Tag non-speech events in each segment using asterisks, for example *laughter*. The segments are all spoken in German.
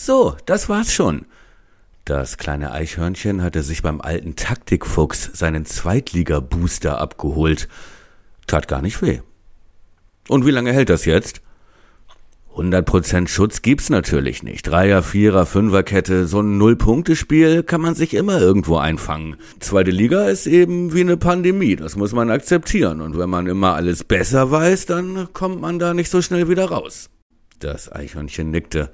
So, das war's schon. Das kleine Eichhörnchen hatte sich beim alten Taktikfuchs seinen Zweitliga-Booster abgeholt. Tat gar nicht weh. Und wie lange hält das jetzt? 100% Schutz gibt's natürlich nicht. Dreier, Vierer, Fünferkette, so ein Null-Punkte-Spiel kann man sich immer irgendwo einfangen. Zweite Liga ist eben wie eine Pandemie, das muss man akzeptieren. Und wenn man immer alles besser weiß, dann kommt man da nicht so schnell wieder raus. Das Eichhörnchen nickte.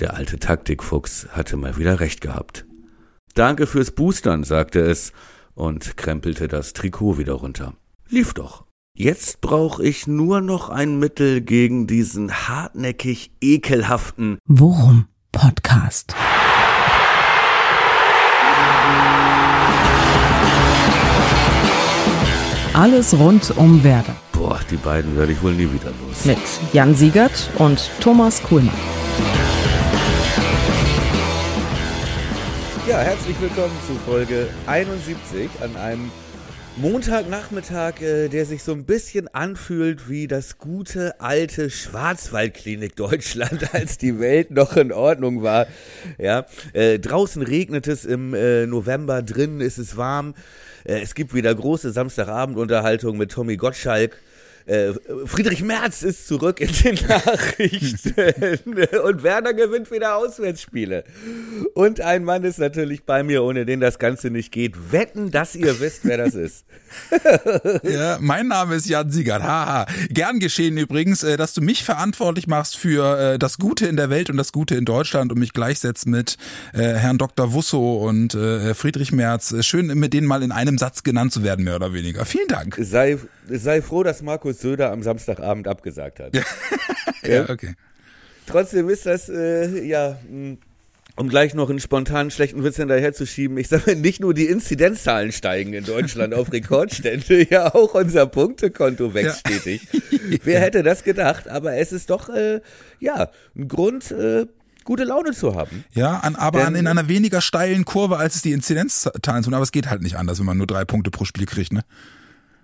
Der alte Taktikfuchs hatte mal wieder recht gehabt. Danke fürs Boostern, sagte es und krempelte das Trikot wieder runter. Lief doch. Jetzt brauche ich nur noch ein Mittel gegen diesen hartnäckig ekelhaften Worum Podcast. Alles rund um Werder. Boah, die beiden werde ich wohl nie wieder los. Mit Jan Siegert und Thomas Kuhlmann. Ja, herzlich willkommen zu Folge 71 an einem Montagnachmittag, äh, der sich so ein bisschen anfühlt wie das gute alte Schwarzwaldklinik Deutschland, *laughs* als die Welt noch in Ordnung war. Ja, äh, draußen regnet es im äh, November, drinnen ist es warm. Äh, es gibt wieder große Samstagabendunterhaltung mit Tommy Gottschalk. Äh, Friedrich Merz ist zurück in den *laughs* Nachrichten und Werder gewinnt wieder Auswärtsspiele. Und ein Mann ist natürlich bei mir, ohne den das Ganze nicht geht. Wetten, dass ihr wisst, wer das ist. *laughs* ja, mein Name ist Jan Siegert. Haha. Gern geschehen übrigens, äh, dass du mich verantwortlich machst für äh, das Gute in der Welt und das Gute in Deutschland und mich gleichsetzt mit Herrn Dr. Wusso und Friedrich Merz. Schön, mit denen mal in einem Satz genannt zu werden, mehr oder weniger. Vielen Dank. Sei, sei froh, dass Markus Söder am Samstagabend abgesagt hat. *laughs* ja, okay. Trotzdem ist das, äh, ja, hm, um gleich noch einen spontanen schlechten Witz hinterherzuschieben, ich sage nicht nur die Inzidenzzahlen steigen in Deutschland auf *laughs* Rekordstände, ja auch unser Punktekonto wächst *laughs* ja. stetig. Wer hätte das gedacht? Aber es ist doch, äh, ja, ein Grund, äh, gute Laune zu haben. Ja, an, aber Denn, an, in einer weniger steilen Kurve, als es die Inzidenzzahlen tun. Aber es geht halt nicht anders, wenn man nur drei Punkte pro Spiel kriegt, ne?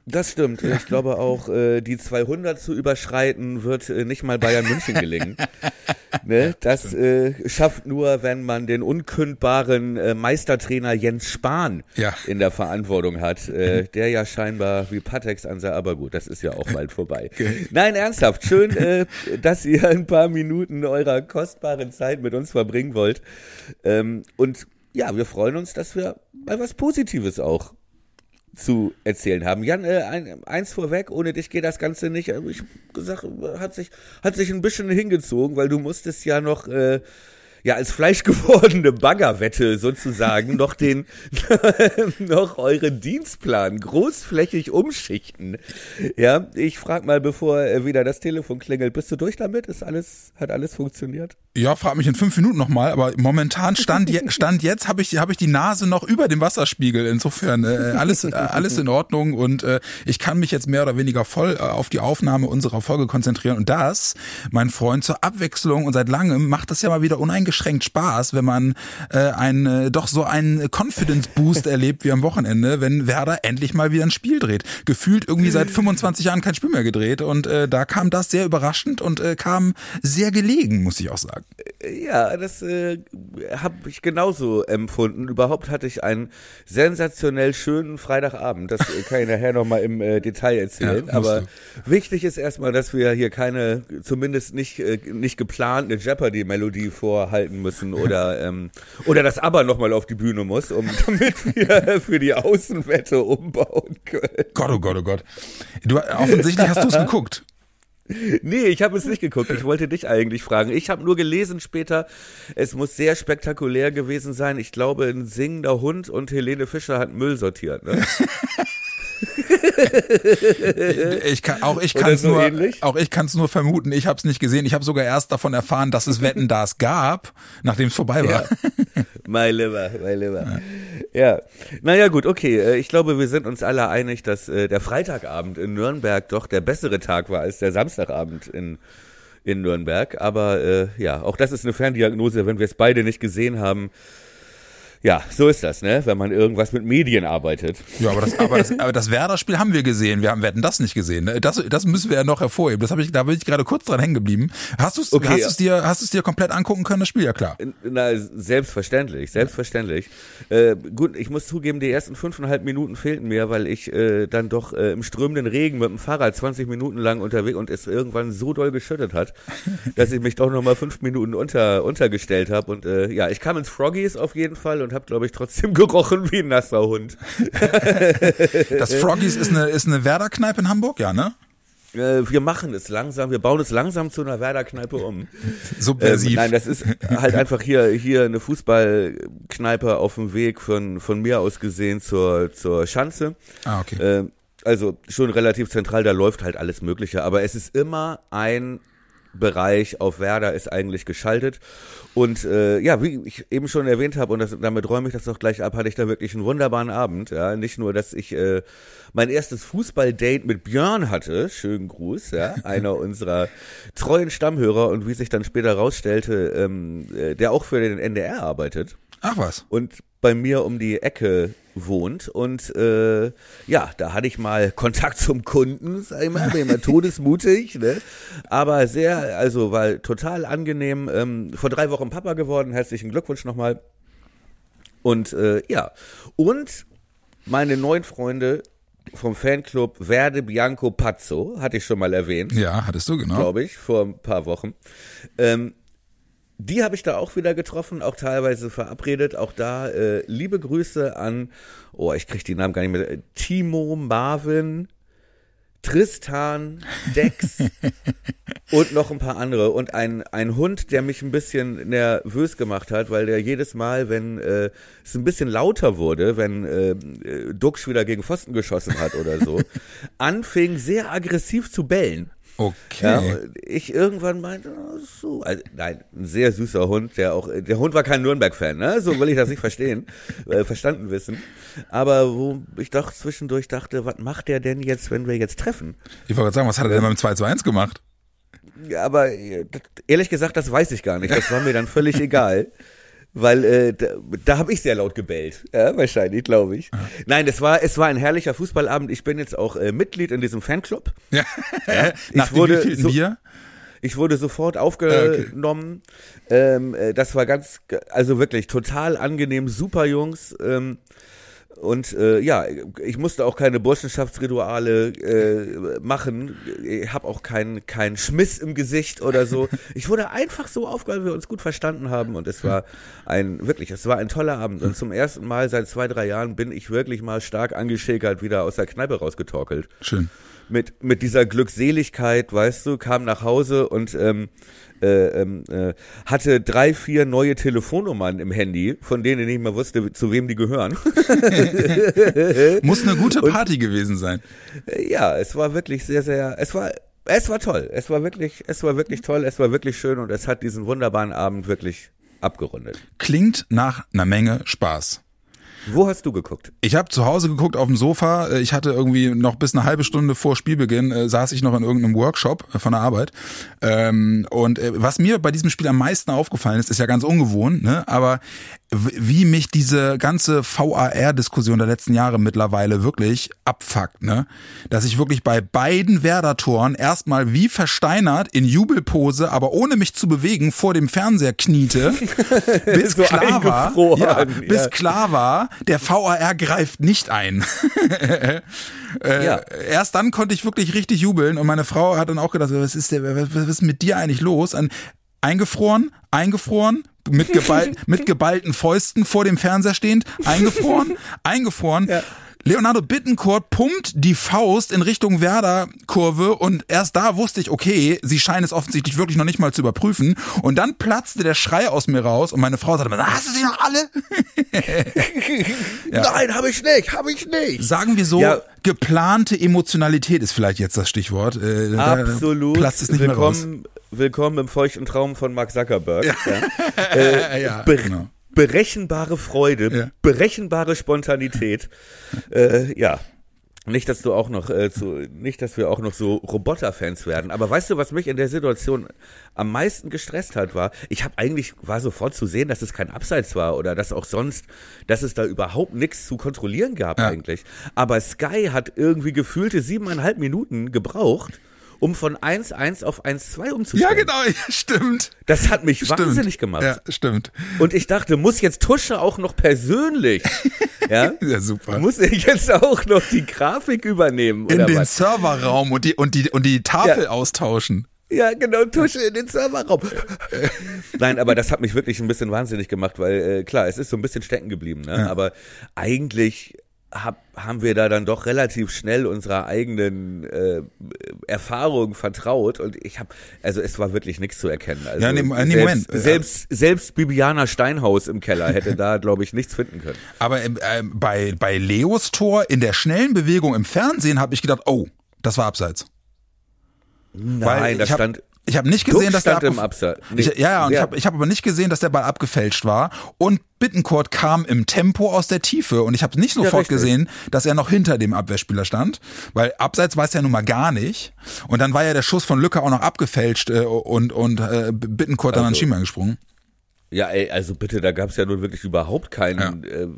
Das stimmt. Ich glaube auch, äh, die 200 zu überschreiten wird äh, nicht mal Bayern München gelingen. *laughs* ne? Das äh, schafft nur, wenn man den unkündbaren äh, Meistertrainer Jens Spahn ja. in der Verantwortung hat, äh, der ja scheinbar wie Patex ansah, aber gut, das ist ja auch bald vorbei. *laughs* Nein, ernsthaft, schön, äh, dass ihr ein paar Minuten eurer kostbaren Zeit mit uns verbringen wollt. Ähm, und ja, wir freuen uns, dass wir mal was Positives auch zu erzählen haben. Jan, äh, ein, eins vorweg, ohne dich geht das Ganze nicht. Äh, ich gesagt, hat sich, hat sich ein bisschen hingezogen, weil du musstest ja noch äh, ja als fleischgewordene Baggerwette sozusagen noch den *laughs* noch euren Dienstplan großflächig umschichten. Ja, ich frag mal, bevor äh, wieder das Telefon klingelt, bist du durch damit? Ist alles hat alles funktioniert? Ja, frag mich in fünf Minuten nochmal, aber momentan stand, je, *laughs* stand jetzt habe ich habe ich die Nase noch über dem Wasserspiegel. Insofern äh, alles äh, alles in Ordnung und äh, ich kann mich jetzt mehr oder weniger voll äh, auf die Aufnahme unserer Folge konzentrieren und das, mein Freund, zur Abwechslung und seit langem macht das ja mal wieder uneingeschränkt Spaß, wenn man äh, ein, äh, doch so einen Confidence Boost *laughs* erlebt wie am Wochenende, wenn Werder endlich mal wieder ein Spiel dreht. Gefühlt irgendwie seit 25 Jahren kein Spiel mehr gedreht und äh, da kam das sehr überraschend und äh, kam sehr gelegen, muss ich auch sagen. Ja, das äh, habe ich genauso empfunden. Überhaupt hatte ich einen sensationell schönen Freitagabend. Das kann ich nachher nochmal im äh, Detail erzählen. Ja, Aber du. wichtig ist erstmal, dass wir hier keine, zumindest nicht, äh, nicht geplant eine Jeopardy-Melodie vorhalten halten müssen oder, *laughs* ähm, oder das aber nochmal auf die Bühne muss, um, *laughs* damit wir für die Außenwette umbauen können. Gott, oh Gott, oh Gott. Du, offensichtlich hast du es geguckt. Nee, ich habe es nicht geguckt. Ich wollte dich eigentlich fragen. Ich habe nur gelesen später, es muss sehr spektakulär gewesen sein. Ich glaube, ein singender Hund und Helene Fischer hat Müll sortiert. Ne? *laughs* ich kann, auch ich kann es so nur, ähnlich? auch ich kann es nur vermuten. Ich habe es nicht gesehen. Ich habe sogar erst davon erfahren, dass es Wetten das gab, nachdem es vorbei war. Ja. My liver, my liver. Ja. ja. Naja, gut, okay. Äh, ich glaube, wir sind uns alle einig, dass äh, der Freitagabend in Nürnberg doch der bessere Tag war als der Samstagabend in in Nürnberg. Aber äh, ja, auch das ist eine Ferndiagnose, wenn wir es beide nicht gesehen haben Ja, so ist das, ne? Wenn man irgendwas mit Medien arbeitet. Ja, aber das, aber das, aber das Werder-Spiel haben wir gesehen. Wir haben, wir hatten das nicht gesehen. Ne? Das, das müssen wir ja noch hervorheben. Das habe ich, da bin ich gerade kurz dran hängen geblieben. Hast du es Okay, hast ja. du's dir, hast du's dir komplett angucken können, das Spiel? Ja, klar. Na, selbstverständlich, selbstverständlich. Äh, gut, ich muss zugeben, die ersten fünfeinhalb Minuten fehlten mir, weil ich äh, dann doch äh, im strömenden Regen mit dem Fahrrad 20 Minuten lang unterwegs und es irgendwann so doll geschüttet hat, *laughs* dass ich mich doch nochmal fünf Minuten unter, untergestellt habe. Und äh, ja, ich kam ins Froggies auf jeden Fall und habe, glaube ich, trotzdem *laughs* gerochen wie ein nasser Hund. *laughs* Das Froggies ist eine, ist eine Werder-Kneipe in Hamburg, ja, ne? Äh, wir machen es langsam, wir bauen es langsam zu einer Werder-Kneipe um. *laughs* Ähm, Subversiv. nein, das ist halt einfach hier, hier eine Fußballkneipe auf dem Weg von, von mir aus gesehen zur, zur Schanze. ah, okay. Ähm, also schon relativ zentral, da läuft halt alles Mögliche. Aber es ist immer ein Bereich auf Werder ist eigentlich geschaltet. Und äh, ja, wie ich eben schon erwähnt habe, und das, damit räume ich das doch gleich ab, hatte ich da wirklich einen wunderbaren Abend. Ja, nicht nur, dass ich äh, mein erstes Fußballdate mit Björn hatte, schönen Gruß, ja, *laughs* einer unserer treuen Stammhörer und wie sich dann später rausstellte, ähm, äh, der auch für den NDR arbeitet Ach was. und bei mir um die Ecke wohnt. Und äh, ja, da hatte ich mal Kontakt zum Kunden, sag ich mal, bin immer *laughs* todesmutig, ne? Aber sehr, also war total angenehm. Ähm, vor drei Wochen Papa geworden, herzlichen Glückwunsch nochmal. Und äh, ja, und meine neuen Freunde vom Fanclub Verde Bianco Pazzo, hatte ich schon mal erwähnt Ja, hattest du, genau. glaube ich, vor ein paar Wochen. Ähm, die habe ich da auch wieder getroffen, auch teilweise verabredet. Auch da äh, liebe Grüße an, oh, ich kriege die Namen gar nicht mehr. Timo, Marvin, Tristan, Dex *laughs* und noch ein paar andere. Und ein, ein Hund, der mich ein bisschen nervös gemacht hat, weil der jedes Mal, wenn äh, es ein bisschen lauter wurde, wenn äh, äh, Duxch wieder gegen Pfosten geschossen hat oder so, *laughs* anfing sehr aggressiv zu bellen. Okay. Ja, ich irgendwann meinte, oh, so, also, nein, ein sehr süßer Hund, der auch, der Hund war kein Nürnberg-Fan, ne? So will ich das nicht verstehen, *laughs* äh, verstanden wissen. Aber wo ich doch zwischendurch dachte, was macht der denn jetzt, wenn wir jetzt treffen? Ich wollte gerade sagen, was hat er denn beim 2 zu 1 gemacht? Ja, Aber äh, ehrlich gesagt, das weiß ich gar nicht. Das war mir dann völlig *laughs* egal. Weil äh, da, da habe ich sehr laut gebellt. Ja, wahrscheinlich, glaube ich. Nein, es war, es war ein herrlicher Fußballabend. Ich bin jetzt auch äh, Mitglied in diesem Fanclub. Ja. *laughs* ich Nach dem wurde so- Bier? Ich wurde sofort aufgenommen. Ähm, äh, das war ganz, also wirklich total angenehm, super Jungs. Ähm, und äh, ja, ich musste auch keine Burschenschaftsrituale äh, machen. Ich habe auch keinen keinen Schmiss im Gesicht oder so. *laughs* Ich wurde einfach so aufgehalten, weil wir uns gut verstanden haben. Und es war ein, wirklich, es war ein toller Abend. Und zum ersten Mal seit zwei, drei Jahren bin ich wirklich mal stark angeschäkert wieder aus der Kneipe rausgetorkelt Schön. mit, mit dieser Glückseligkeit, weißt du, kam nach Hause und ähm, äh, ähm, äh, hatte drei, vier neue Telefonnummern im Handy, von denen ich nicht mehr wusste, zu wem die gehören. *laughs* Muss eine gute Party gewesen sein. Äh, ja, es war wirklich sehr, sehr, es war, es war toll. Es war wirklich, es war wirklich toll, es war wirklich schön und es hat diesen wunderbaren Abend wirklich abgerundet. Klingt nach einer Menge Spaß. Wo hast du geguckt? Ich habe zu Hause geguckt auf dem Sofa. Äh, Ich hatte irgendwie noch bis eine halbe Stunde vor Spielbeginn äh, saß ich noch in irgendeinem Workshop äh, von der Arbeit. Ähm, und äh, was mir bei diesem Spiel am meisten aufgefallen ist, ist ja ganz ungewohnt, ne? Aber wie mich diese ganze VAR-Diskussion der letzten Jahre mittlerweile wirklich abfuckt, ne? Dass ich wirklich bei beiden Werder-Toren erstmal wie versteinert in Jubelpose, aber ohne mich zu bewegen, vor dem Fernseher kniete, *laughs* bis So klar war, ja, bis ja. klar war, der VAR greift nicht ein. *laughs* äh, Ja. Erst dann konnte ich wirklich richtig jubeln und meine Frau hat dann auch gedacht, was ist, der, was, was ist mit dir eigentlich los? An, eingefroren, eingefroren, mit, geball, *laughs* mit geballten Fäusten vor dem Fernseher stehend, eingefroren, *laughs* eingefroren. Leonardo Bittencourt pumpt die Faust in Richtung Werder-Kurve und erst da wusste ich, okay, sie scheinen es offensichtlich wirklich noch nicht mal zu überprüfen. Und dann platzte der Schrei aus mir raus und meine Frau sagte, hast du sie noch alle? *laughs* Nein, habe ich nicht, habe ich nicht. Sagen wir so, Ja. geplante Emotionalität ist vielleicht jetzt das Stichwort. Äh, da Absolut. Platzt es nicht mehr raus. Willkommen, im feuchten Traum von Mark Zuckerberg. Ja. *laughs* Äh, ja, Be genau. Berechenbare Freude, Ja. berechenbare Spontanität. *laughs* äh, ja. Nicht, dass du auch noch äh, zu, nicht, dass wir auch noch so Roboter-Fans werden. Aber weißt du, was mich in der Situation am meisten gestresst hat, war, ich habe eigentlich war sofort zu sehen, dass es kein Abseits war oder dass auch sonst, dass es da überhaupt nichts zu kontrollieren gab Ja. eigentlich. Aber Sky hat irgendwie gefühlte siebeneinhalb Minuten gebraucht, um von 1-1 auf 1-2 umzustellen. Ja, genau, *laughs* ja, stimmt. Das hat mich Stimmt. wahnsinnig gemacht. Ja, stimmt. Und ich dachte, muss jetzt Tusche auch noch persönlich, *laughs* ja? Ja, super. Muss er jetzt auch noch die Grafik übernehmen In den was? Serverraum und die, und die, und die Tafel Ja. austauschen. Ja, genau, Tusche in den Serverraum. *laughs* Nein, aber das hat mich wirklich ein bisschen wahnsinnig gemacht, weil äh, klar, es ist so ein bisschen stecken geblieben, ne? Aber eigentlich hab, haben wir da dann doch relativ schnell unserer eigenen äh, Erfahrung vertraut und ich habe, also es war wirklich nichts zu erkennen. Also Ja, nee, nee, selbst, Moment. selbst selbst Bibiana Steinhaus im Keller hätte da, *laughs* glaube ich, nichts finden können. Aber ähm, ähm, bei, bei Leos Tor in der schnellen Bewegung im Fernsehen habe ich gedacht, oh, das war abseits. Nein, da ich hab, stand Ich habe nicht Duck gesehen, dass der im Abseits. Nee, Ich, ja, ja, und ich wer- habe ich hab aber nicht gesehen, dass der Ball abgefälscht war. Und Bittencourt kam im Tempo aus der Tiefe. Und ich habe nicht sofort richtig. gesehen, dass er noch hinter dem Abwehrspieler stand. Weil abseits weiß er nun mal gar nicht. Und dann war ja der Schuss von Lücke auch noch abgefälscht äh, und, und äh, Bittencourt dann an Also- Schiemann gesprungen. Ja, ey, also bitte, da gab's ja nun wirklich überhaupt keinen. Äh,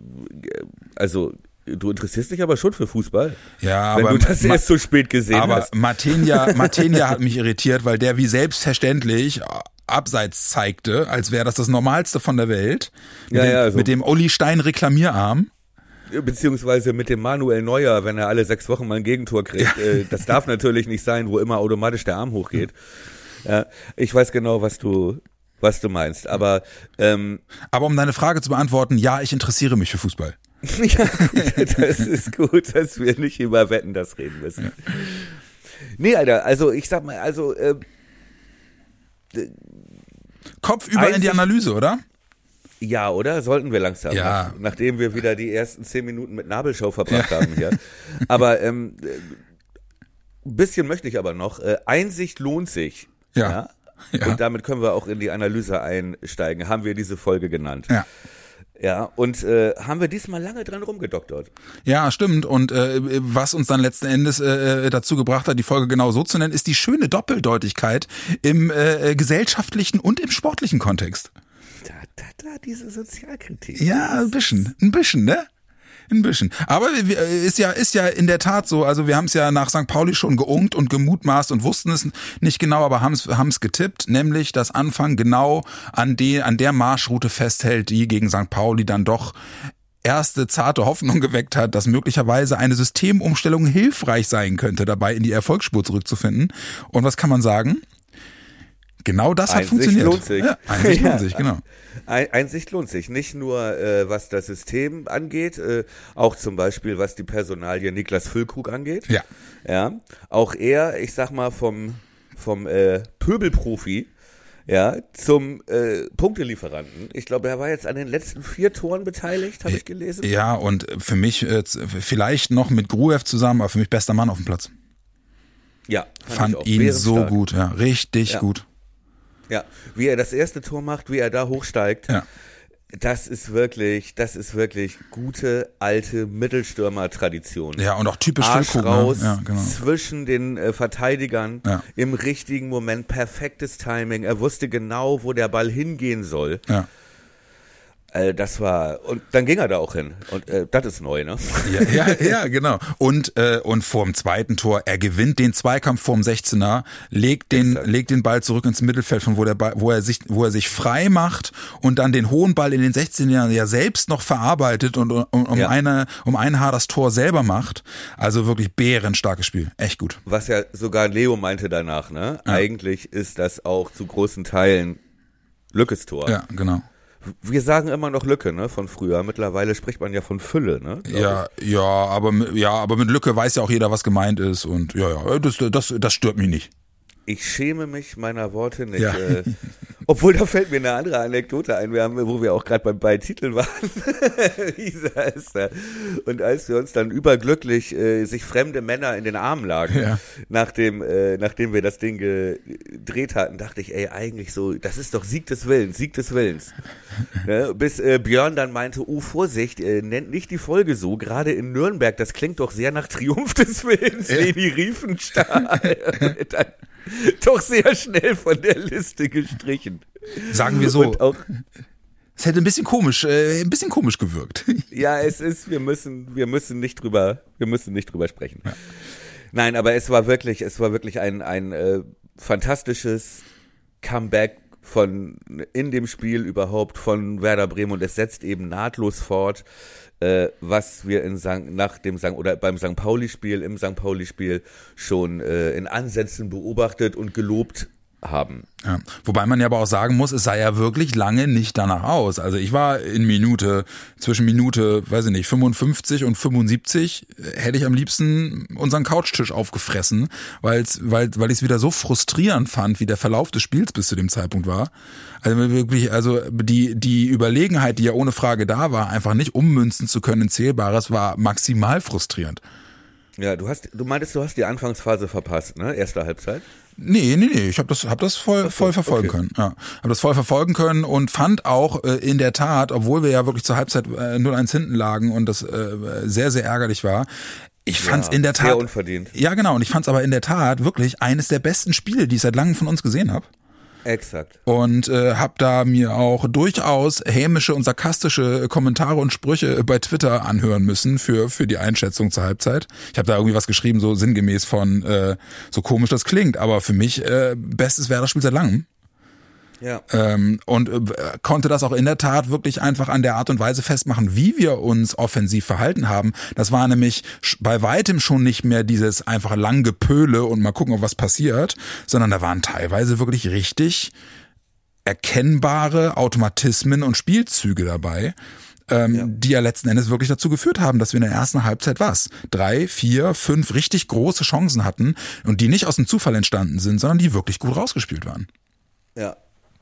also du interessierst dich aber schon für Fußball. Ja, wenn aber du das Ma- erst so spät gesehen Aber hast. Martinia, *laughs* Martinia hat mich irritiert, weil der wie selbstverständlich abseits zeigte, als wäre das das Normalste von der Welt. Mit, Ja, dem, ja, so- mit dem Olli Stein Reklamierarm. Beziehungsweise mit dem Manuel Neuer, wenn er alle sechs Wochen mal ein Gegentor kriegt. Äh, das darf natürlich nicht sein, wo immer automatisch der Arm hochgeht. Ja, ich weiß genau, was du, was du meinst. Aber ähm, Aber um deine Frage zu beantworten, ja, ich interessiere mich für Fußball. *laughs* ja, gut, das ist gut, dass wir nicht über Wetten das reden müssen. Nee, Alter, also ich sag mal, also äh, Kopf über in die Analyse, oder? Ja, oder? Sollten wir langsam. Ja. Nach, nachdem wir wieder die ersten zehn Minuten mit Nabelschau verbracht haben hier. Aber ähm, äh, ein bisschen möchte ich aber noch. Äh, Einsicht lohnt sich. Ja. Ja. Und damit können wir auch in die Analyse einsteigen. Haben wir diese Folge genannt. Ja. Ja, und äh, haben wir diesmal lange dran rumgedoktert. Ja, stimmt. Und äh, was uns dann letzten Endes äh, dazu gebracht hat, die Folge genau so zu nennen, ist die schöne Doppeldeutigkeit im äh, gesellschaftlichen und im sportlichen Kontext. Da, da, da, diese Sozialkritik. Ja, ein bisschen, ein bisschen, ne? Ein bisschen. Aber wir- ist ja, ist ja in der Tat so. Also wir haben es ja nach St. Pauli schon geungt und gemutmaßt und wussten es nicht genau, aber haben es getippt, nämlich dass Anfang genau an, die, an der Marschroute festhält, die gegen St. Pauli dann doch erste zarte Hoffnung geweckt hat, dass möglicherweise eine Systemumstellung hilfreich sein könnte, dabei in die Erfolgsspur zurückzufinden. Und was kann man sagen? Genau das hat Einsicht funktioniert. lohnt sich. Ja, Einsicht *laughs* Ja. lohnt sich, genau. Ein- Einsicht lohnt sich. Nicht nur, äh, was das System angeht, äh, auch zum Beispiel, was die Personalie Niklas Füllkrug angeht. Ja. Ja. Auch er, ich sag mal, vom, vom äh, Pöbelprofi, ja, zum äh, Punktelieferanten. Ich glaube, er war jetzt an den letzten vier Toren beteiligt, habe ich gelesen. Ja, und für mich äh, vielleicht noch mit Gruev zusammen, aber für mich bester Mann auf dem Platz. Ja, Fand auch. ihn so gut, ja, richtig Ja. gut. Ja, wie er das erste Tor macht, wie er da hochsteigt. Ja. Das ist wirklich, das ist wirklich gute alte Mittelstürmer-Tradition. Ja, und auch typisch Arsch Füllkrug, raus, ne? Ja, genau. zwischen den äh, Verteidigern, Ja. im richtigen Moment, perfektes Timing. Er wusste genau, wo der Ball hingehen soll. Ja. Äh, das war, und dann ging er da auch hin. Und äh, das ist neu, ne? Ja, ja, ja, genau. Und äh, und vorm zweiten Tor, er gewinnt den Zweikampf vorm 16er, legt den Exakt. legt den Ball zurück ins Mittelfeld, von wo der Ball, wo er sich wo er sich frei macht und dann den hohen Ball in den 16er ja selbst noch verarbeitet und um, um Ja. eine um ein Haar das Tor selber macht. Also wirklich bärenstarkes Spiel, echt gut. Was ja sogar Leo meinte danach, ne? Eigentlich ist das auch zu großen Teilen Lückes Tor. Ja, genau. Wir sagen immer noch Lücke, ne, von früher. Mittlerweile spricht man ja von Fülle, ne? Ja, ja, aber mit- ja, aber mit Lücke weiß ja auch jeder, was gemeint ist und ja, ja, das das das stört mich nicht. ich schäme mich meiner Worte nicht. Ja. Äh, *laughs* obwohl, da fällt mir eine andere Anekdote ein, wir haben, wo wir auch gerade bei, bei Titeln waren. *laughs* Lisa ist da. Und als wir uns dann überglücklich äh, sich fremde Männer in den Armen lagen, Ja. nachdem, äh, nachdem wir das Ding gedreht hatten, dachte ich, ey, eigentlich so, das ist doch Sieg des Willens, Sieg des Willens. ne? Bis äh, Björn dann meinte, oh Vorsicht, äh, nennt nicht die Folge so, gerade in Nürnberg, das klingt doch sehr nach Triumph des Willens, Leni Riefenstahl. *laughs* dann doch sehr schnell von der Liste gestrichen. Sagen wir so, Und auch, es hätte ein bisschen komisch, äh, ein bisschen komisch gewirkt. *laughs* ja, es ist, wir müssen, wir müssen nicht drüber, wir müssen nicht drüber sprechen. Nein, aber es war wirklich, es war wirklich ein, ein äh, fantastisches Comeback von in dem Spiel überhaupt von Werder Bremen und es setzt eben nahtlos fort, äh, was wir in St. nach dem St. oder beim St. Pauli-Spiel, im St. Pauli-Spiel schon äh, in Ansätzen beobachtet und gelobt haben. Ja. Wobei man ja aber auch sagen muss, es sah ja wirklich lange nicht danach aus. Also ich war in Minute, zwischen Minute, weiß ich nicht, 55 und 75 äh, hätte ich am liebsten unseren Couchtisch aufgefressen, weil's, weil, weil ich es wieder so frustrierend fand, wie der Verlauf des Spiels bis zu dem Zeitpunkt war. Also wirklich, also die, die Überlegenheit, die ja ohne Frage da war, einfach nicht ummünzen zu können in Zählbares, war maximal frustrierend. Ja, du hast, du meintest, du hast die Anfangsphase verpasst, ne? Erste Halbzeit. Nee, nee, nee, ich habe das, hab das voll, voll verfolgen okay. können. Ja, habe das voll verfolgen können und fand auch äh, in der Tat, obwohl wir ja wirklich zur Halbzeit äh, 0-1 hinten lagen und das äh, sehr, sehr ärgerlich war, ich fand's Ja, in der Tat. sehr unverdient. Ja, genau, und ich fand's aber in der Tat wirklich eines der besten Spiele, die ich seit langem von uns gesehen habe. Exakt. Und äh, habe da mir auch durchaus hämische und sarkastische Kommentare und Sprüche bei Twitter anhören müssen für für die Einschätzung zur Halbzeit. Ich habe da irgendwie was geschrieben, so sinngemäß von äh, so komisch das klingt, aber für mich äh, bestes Werder-Spiel seit langem. Ja. Ähm, und äh, konnte das auch in der Tat wirklich einfach an der Art und Weise festmachen, wie wir uns offensiv verhalten haben. Das war nämlich bei weitem schon nicht mehr dieses einfach lang Gepöle und mal gucken, ob was passiert, sondern da waren teilweise wirklich richtig erkennbare Automatismen und Spielzüge dabei, ähm, die ja letzten Endes wirklich dazu geführt haben, dass wir in der ersten Halbzeit was? Drei, vier, fünf richtig große Chancen hatten und die nicht aus dem Zufall entstanden sind, sondern die wirklich gut rausgespielt waren. Ja.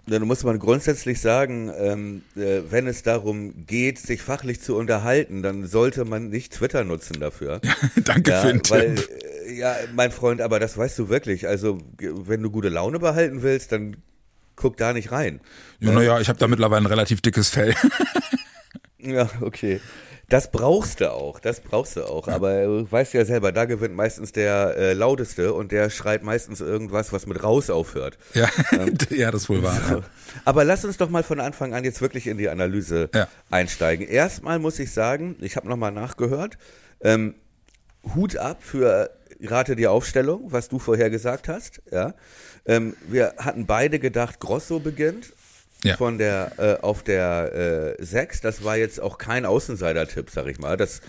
Dann muss man grundsätzlich sagen, ähm, äh, wenn es darum geht, sich fachlich zu unterhalten, dann sollte man nicht Twitter nutzen dafür. *laughs* Danke ja, für den weil, Tipp. äh, ja, mein Freund, aber das weißt du wirklich. Also, wenn du gute Laune behalten willst, dann guck da nicht rein. Ja, naja, ich habe da mittlerweile ein relativ dickes Fell. *laughs* Ja, okay. Das brauchst du auch, das brauchst du auch. Aber du weißt ja selber, da gewinnt meistens der äh, Lauteste und der schreit meistens irgendwas, was mit raus aufhört. ja, *laughs* ja, das ist wohl wahr. So. Aber lass uns doch mal von Anfang an jetzt wirklich in die Analyse Ja. einsteigen. Erstmal muss ich sagen, ich habe nochmal nachgehört, ähm, Hut ab für rate die Aufstellung, was du vorher gesagt hast. Ja, ähm, wir hatten beide gedacht, Grosso beginnt. Ja. Von der äh, auf der äh, 6, das war jetzt auch kein Außenseiter-Tipp, sag ich mal. Das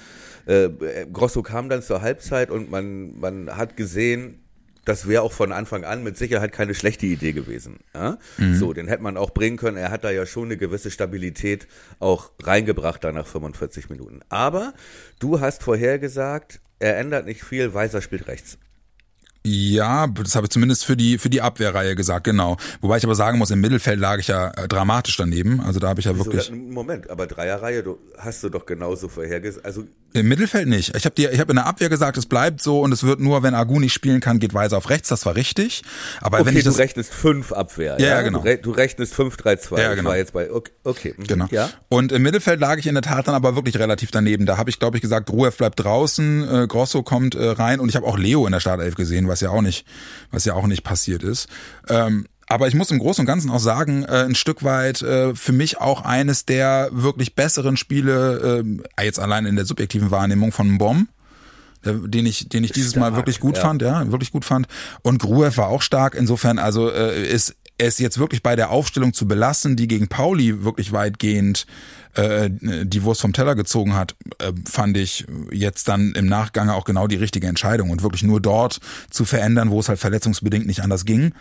äh, Grosso kam dann zur Halbzeit und man, man hat gesehen, das wäre auch von Anfang an mit Sicherheit keine schlechte Idee gewesen. Ja? So, den hätte man auch bringen können. Er hat da ja schon eine gewisse Stabilität auch reingebracht da nach 45 Minuten. Aber du hast vorher gesagt, er ändert nicht viel, Weiser spielt rechts. Ja, das habe ich zumindest für die für die Abwehrreihe gesagt, genau. Wobei ich aber sagen muss, im Mittelfeld lag ich ja äh, dramatisch daneben. Also da habe ich ja So, wirklich Moment, aber Dreierreihe, du hast du doch genauso vorhergesagt. Also im Mittelfeld nicht. Ich habe dir, ich habe in der Abwehr gesagt, es bleibt so und es wird nur, wenn Agu nicht spielen kann, geht Weiser auf rechts. Das war richtig. Aber wenn okay, ich du das rechnest fünf Abwehr. Ja, ja, genau. Du, re du rechnest 5-3-2. Ja, Ich genau. war jetzt bei, okay, okay. mhm, Genau. Ja. Und im Mittelfeld lag ich in der Tat dann aber wirklich relativ daneben. Da habe ich, glaube ich, gesagt, Ruev bleibt draußen, äh, Grosso kommt äh, rein und ich habe auch Leo in der Startelf gesehen, was ja auch nicht, was ja auch nicht passiert ist. Ähm, aber ich muss im Großen und Ganzen auch sagen, äh, ein Stück weit äh, für mich auch eines der wirklich besseren Spiele, äh, jetzt allein in der subjektiven Wahrnehmung von Bomb der- den ich, den ich dieses Mal Stark, wirklich gut ja. fand, ja, wirklich gut fand. Und Gruev war auch stark. Insofern, also äh, ist es jetzt wirklich bei der Aufstellung zu belassen, die gegen Pauli wirklich weitgehend äh, die Wurst vom Teller gezogen hat, äh, fand ich jetzt dann im Nachgang auch genau die richtige Entscheidung und wirklich nur dort zu verändern, wo es halt verletzungsbedingt nicht anders ging.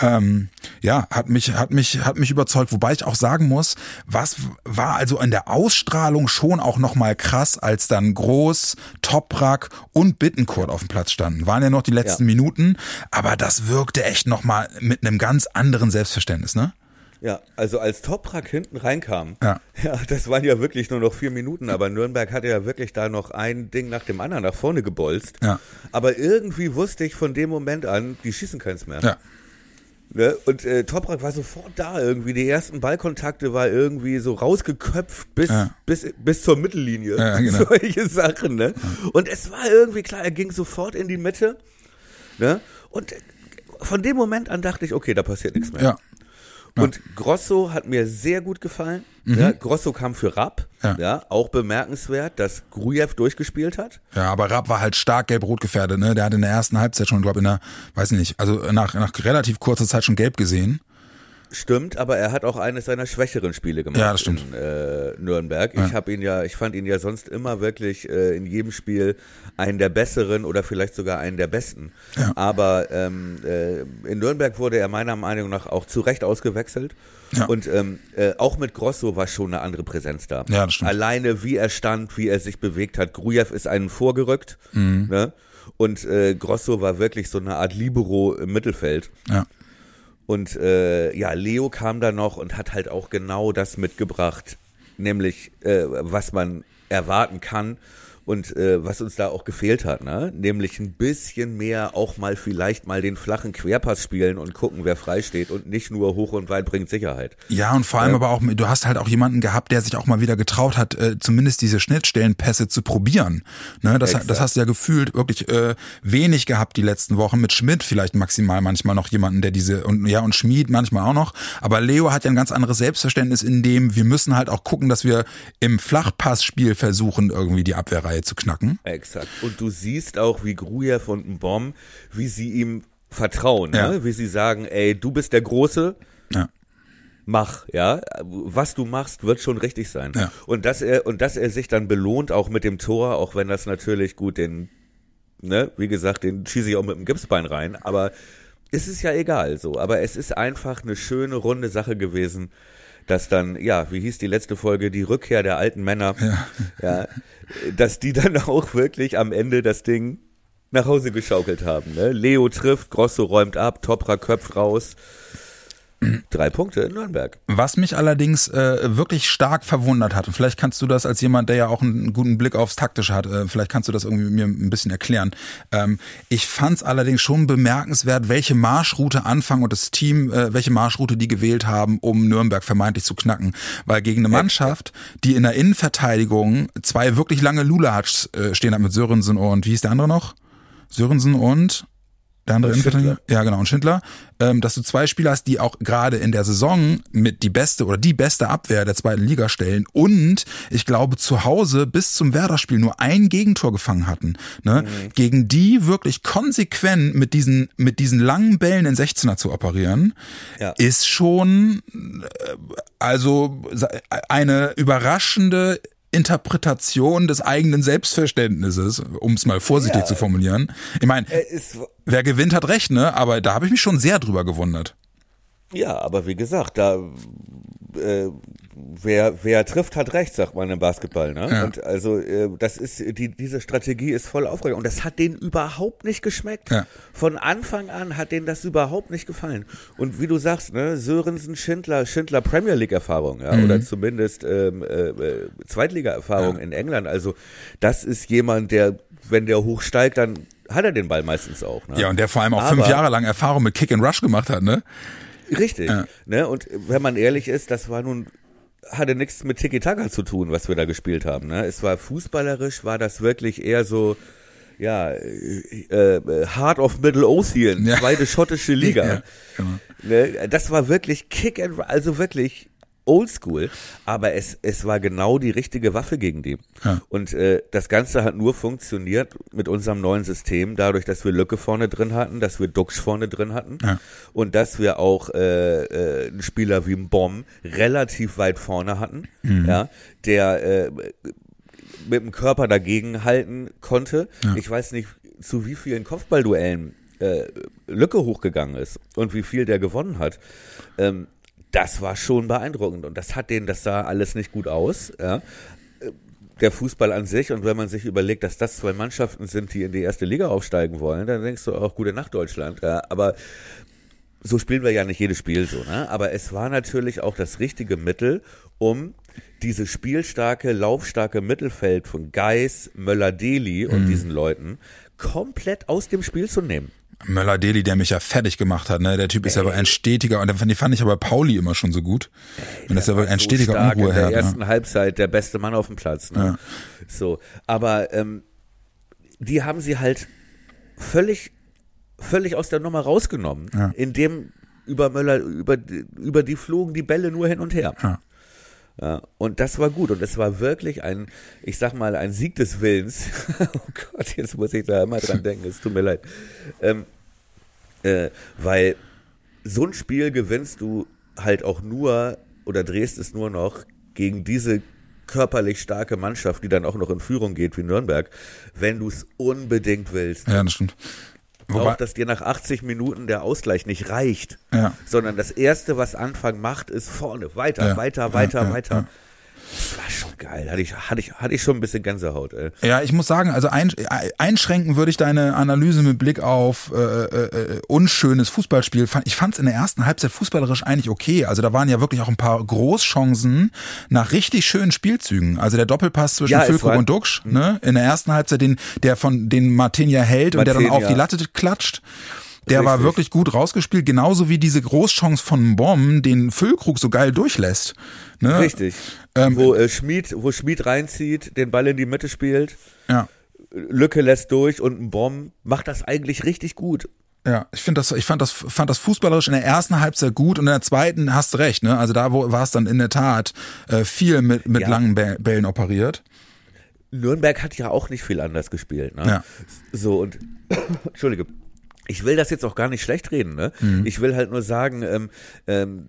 Ähm, ja, hat mich, hat mich, hat mich überzeugt. Wobei ich auch sagen muss, was war also in der Ausstrahlung schon auch nochmal krass, als dann Groß, Toprak und Bittencourt auf dem Platz standen. Waren ja noch die letzten Ja. Minuten, aber das wirkte echt nochmal mit einem ganz anderen Selbstverständnis, ne? Ja, also als Toprak hinten reinkam, Ja. *laughs* ja, das waren ja wirklich nur noch vier Minuten, aber Nürnberg hatte ja wirklich da noch ein Ding nach dem anderen nach vorne gebolzt. Ja. Aber irgendwie wusste ich von dem Moment an, die schießen keins mehr. Ja. Ne? Und äh, Toprak war sofort da irgendwie. Die ersten Ballkontakte war irgendwie so rausgeköpft bis, Ja. bis, bis zur Mittellinie. Ja, genau. *laughs* Solche Sachen, ne? Und es war irgendwie klar, er ging sofort in die Mitte. Ne? Und äh, von dem Moment an dachte ich, okay, da passiert nichts mehr. Ja. Und Grosso hat mir sehr gut gefallen. Ja, Grosso kam für Rapp. Ja. Ja. auch bemerkenswert, dass Grujew durchgespielt hat. Ja, aber Rapp war halt stark gelb-rot gefährdet, ne? Der hat in der ersten Halbzeit schon, glaube in der, weiß nicht, also nach, nach relativ kurzer Zeit schon gelb gesehen. Stimmt, aber er hat auch eines seiner schwächeren Spiele gemacht Ja, das stimmt. in äh, Nürnberg. Ich habe ihn ja, ich fand ihn ja sonst immer wirklich äh, in jedem Spiel einen der besseren oder vielleicht sogar einen der besten. Ja. Aber ähm, äh, in Nürnberg wurde er meiner Meinung nach auch zu Recht ausgewechselt. Ja. Und ähm, äh, auch mit Grosso war schon eine andere Präsenz da. Ja, das stimmt. Alleine wie er stand, wie er sich bewegt hat. Grujew ist einen vorgerückt. Mhm. Ne? Und äh, Grosso war wirklich so eine Art Libero im Mittelfeld. Ja. Und äh, ja, Leo kam da noch und hat halt auch genau das mitgebracht, nämlich äh, was man erwarten kann und äh, was uns da auch gefehlt hat, ne? Nämlich ein bisschen mehr auch mal vielleicht mal den flachen Querpass spielen und gucken, wer frei steht und nicht nur hoch und weit bringt Sicherheit. Ja, und vor allem aber auch, du hast halt auch jemanden gehabt, der sich auch mal wieder getraut hat, äh, zumindest diese Schnittstellenpässe zu probieren. Ne, das, Exakt. das hast du ja gefühlt wirklich äh, wenig gehabt die letzten Wochen. Mit Schmidt vielleicht maximal manchmal noch jemanden, der diese, und ja, und Schmied manchmal auch noch. Aber Leo hat ja ein ganz anderes Selbstverständnis, in dem wir müssen halt auch gucken, dass wir im Flachpassspiel versuchen, irgendwie die Abwehrreihe zu knacken. Exakt. Und du siehst auch, wie Grujew und Mbom, wie sie ihm vertrauen, Ja. ne? wie sie sagen, ey, du bist der Große, Ja. mach, ja, was du machst, wird schon richtig sein. Ja. Und dass er und dass er sich dann belohnt auch mit dem Tor, auch wenn das natürlich gut den ne, wie gesagt, den schieße ich auch mit dem Gipsbein rein, aber es ist ja egal so, aber es ist einfach eine schöne runde Sache gewesen, dass dann ja, wie hieß die letzte Folge, die Rückkehr der alten Männer. Ja. *laughs* Ja, dass die dann auch wirklich am Ende das Ding nach Hause geschaukelt haben. Ne? Leo trifft, Grosso räumt ab, Topra köpft raus. Drei Punkte in Nürnberg. Was mich allerdings äh, wirklich stark verwundert hat, und vielleicht kannst du das als jemand, der ja auch einen guten Blick aufs Taktische hat, äh, vielleicht kannst du das irgendwie mir ein bisschen erklären. Ähm, ich fand es allerdings schon bemerkenswert, welche Marschroute Anfang und das Team, äh, welche Marschroute die gewählt haben, um Nürnberg vermeintlich zu knacken. Weil gegen eine Mannschaft, die in der Innenverteidigung zwei wirklich lange Lulatschs äh, stehen hat mit Sörensen und wie hieß der andere noch? Sörensen und der andere Innenverteidiger? Ja, genau, und Schindler, ähm, dass du zwei Spieler hast, die auch gerade in der Saison mit die beste oder die beste Abwehr der zweiten Liga stellen und ich glaube zu Hause bis zum Werder-Spiel nur ein Gegentor gefangen hatten. Ne? Gegen die wirklich konsequent mit diesen, mit diesen langen Bällen in 16er zu operieren, Ja. ist schon äh, also eine überraschende Interpretation des eigenen Selbstverständnisses, um es mal vorsichtig Ja. zu formulieren. Ich meine, Äh, wer gewinnt, hat recht, ne? Aber da habe ich mich schon sehr drüber gewundert. ja, aber wie gesagt, da äh, wer wer trifft, hat recht, sagt man im Basketball. Ne? Ja. Und also äh, das ist die diese Strategie ist voll aufgegangen und das hat denen überhaupt nicht geschmeckt. Ja. Von Anfang an hat denen das überhaupt nicht gefallen. Und wie du sagst, ne, Sörensen, Schindler, Schindler Premier League Erfahrung, ja, Mhm. oder zumindest ähm, äh, Zweitliga Erfahrung in England. Also das ist jemand, der wenn der hochsteigt, dann hat er den Ball meistens auch. Ne? Ja, und der vor allem auch Aber- fünf Jahre lang Erfahrung mit Kick and Rush gemacht hat, ne? Richtig. Ja. Ne? Und wenn man ehrlich ist, das war nun hatte nichts mit Tiki-Taka zu tun, was wir da gespielt haben. Ne? Es war fußballerisch, war das wirklich eher so, ja, äh, äh, Heart of Middle Ocean, Ja. zweite schottische Liga. *laughs* Ja, genau. ne? Das war wirklich Kick and also wirklich oldschool, aber es, es war genau die richtige Waffe gegen die. Ja. Und äh, das Ganze hat nur funktioniert mit unserem neuen System, dadurch, dass wir Lücke vorne drin hatten, dass wir Duxch vorne drin hatten Ja. und dass wir auch äh, äh, einen Spieler wie ein Bomb relativ weit vorne hatten, Mhm. ja, der äh, mit dem Körper dagegen halten konnte. Ja. Ich weiß nicht, zu wie vielen Kopfballduellen äh, Lücke hochgegangen ist und wie viel der gewonnen hat, ähm, das war schon beeindruckend. Und das hat denen, das sah alles nicht gut aus. Ja. Der Fußball an sich, und wenn man sich überlegt, dass das zwei Mannschaften sind, die in die erste Liga aufsteigen wollen, dann denkst du auch, gute Nacht Deutschland. Ja. Aber so spielen wir ja nicht jedes Spiel so, ne? Aber es war natürlich auch das richtige Mittel, um diese spielstarke, laufstarke Mittelfeld von Geis, Möller-Deli und Mhm. diesen Leuten komplett aus dem Spiel zu nehmen. Möller-Deli, der mich ja fertig gemacht hat, ne? Der Typ ist aber ein stetiger, und den fand, den fand ich aber Pauli immer schon so gut. Und das ist aber ein so stetiger stark in der Unruheherd. Ne? ersten Halbzeit der beste Mann auf dem Platz. Ne? Ja. So, aber ähm, die haben sie halt völlig, völlig aus der Nummer rausgenommen, Ja. indem über Möller, über, die- über die flogen die Bälle nur hin und her. Ja. Ja, und das war gut und es war wirklich ein, ich sag mal, ein Sieg des Willens. *laughs* oh Gott, jetzt muss ich da immer dran denken, es tut mir leid. Ähm, äh, weil so ein Spiel gewinnst du halt auch nur oder drehst es nur noch gegen diese körperlich starke Mannschaft, die dann auch noch in Führung geht wie Nürnberg, wenn du es unbedingt willst. ja, das stimmt. Wobei, auch, dass dir nach 80 Minuten der Ausgleich nicht reicht, Ja. sondern das Erste, was Anfang macht, ist vorne, weiter, Ja, weiter, weiter, ja, weiter. Das war schon geil. Hatte ich, hatte ich, hatte ich schon ein bisschen Gänsehaut. Ey. Ja, ich muss sagen, also ein, einschränken würde ich deine Analyse mit Blick auf äh, äh, äh, unschönes Fußballspiel. Ich fand es in der ersten Halbzeit fußballerisch eigentlich okay. Also da waren ja wirklich auch ein paar Großchancen nach richtig schönen Spielzügen. Also der Doppelpass zwischen Ja, Füllkrug war- und Duxch, ne? In der ersten Halbzeit den, der von den Martinia hält und der dann auf die Latte klatscht. Der war Richtig. wirklich gut rausgespielt, genauso wie diese Großchance von Bomb, den Füllkrug so geil durchlässt. Ne? Richtig. Ähm, wo, äh, Schmied, wo Schmied reinzieht, den Ball in die Mitte spielt, Ja. Lücke lässt durch und ein Bomb macht das eigentlich richtig gut. Ja, ich finde das, ich fand das, fand das fußballerisch in der ersten Halbzeit gut und in der zweiten hast du recht, ne? Also da war es dann in der Tat äh, viel mit mit Ja. langen Bä- Bällen operiert. Nürnberg hat ja auch nicht viel anders gespielt. Ne? Ja. So und *coughs* Entschuldige. Ich will das jetzt auch gar nicht schlecht reden, ne? Mhm. Ich will halt nur sagen, ähm, ähm,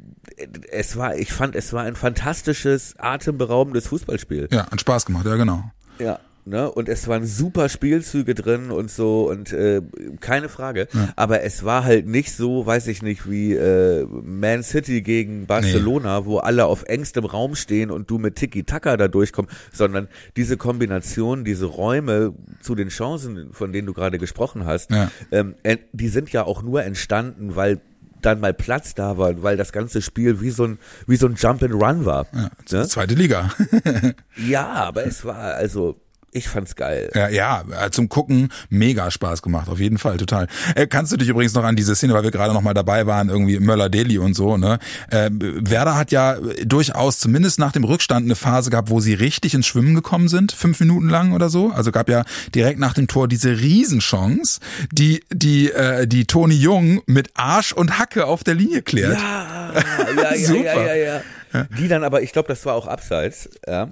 es war, ich fand, es war ein fantastisches, atemberaubendes Fußballspiel. Ja, hat Spaß gemacht, ja genau. Ja. Ne? Und es waren super Spielzüge drin und so und äh, keine Frage. Aber es war halt nicht so, weiß ich nicht, wie äh, Man City gegen Barcelona, wo alle auf engstem Raum stehen und du mit Tiki-Taka da durchkommst, sondern diese Kombination, diese Räume zu den Chancen, von denen du gerade gesprochen hast, Ja. ähm, die sind ja auch nur entstanden, weil dann mal Platz da war, weil das ganze Spiel wie so ein wie so ein Jump and Run war. ne? Zweite Liga. *laughs* Ja, aber es war also ich fand's geil. Ja, ja, äh, zum Gucken mega Spaß gemacht, auf jeden Fall, total. Äh, kannst du dich übrigens noch an diese Szene, weil wir gerade noch mal dabei waren, irgendwie Möller-Deli und so, ne? Äh, Werder hat ja durchaus zumindest nach dem Rückstand eine Phase gehabt, wo sie richtig ins Schwimmen gekommen sind, fünf Minuten lang oder so. Also gab ja direkt nach dem Tor diese Riesenchance, die die äh, die Toni Jung mit Arsch und Hacke auf der Linie klärt. Ja, ja, ja, Super. ja, ja, ja. *laughs* Die dann aber, ich glaube, das war auch abseits. Ja.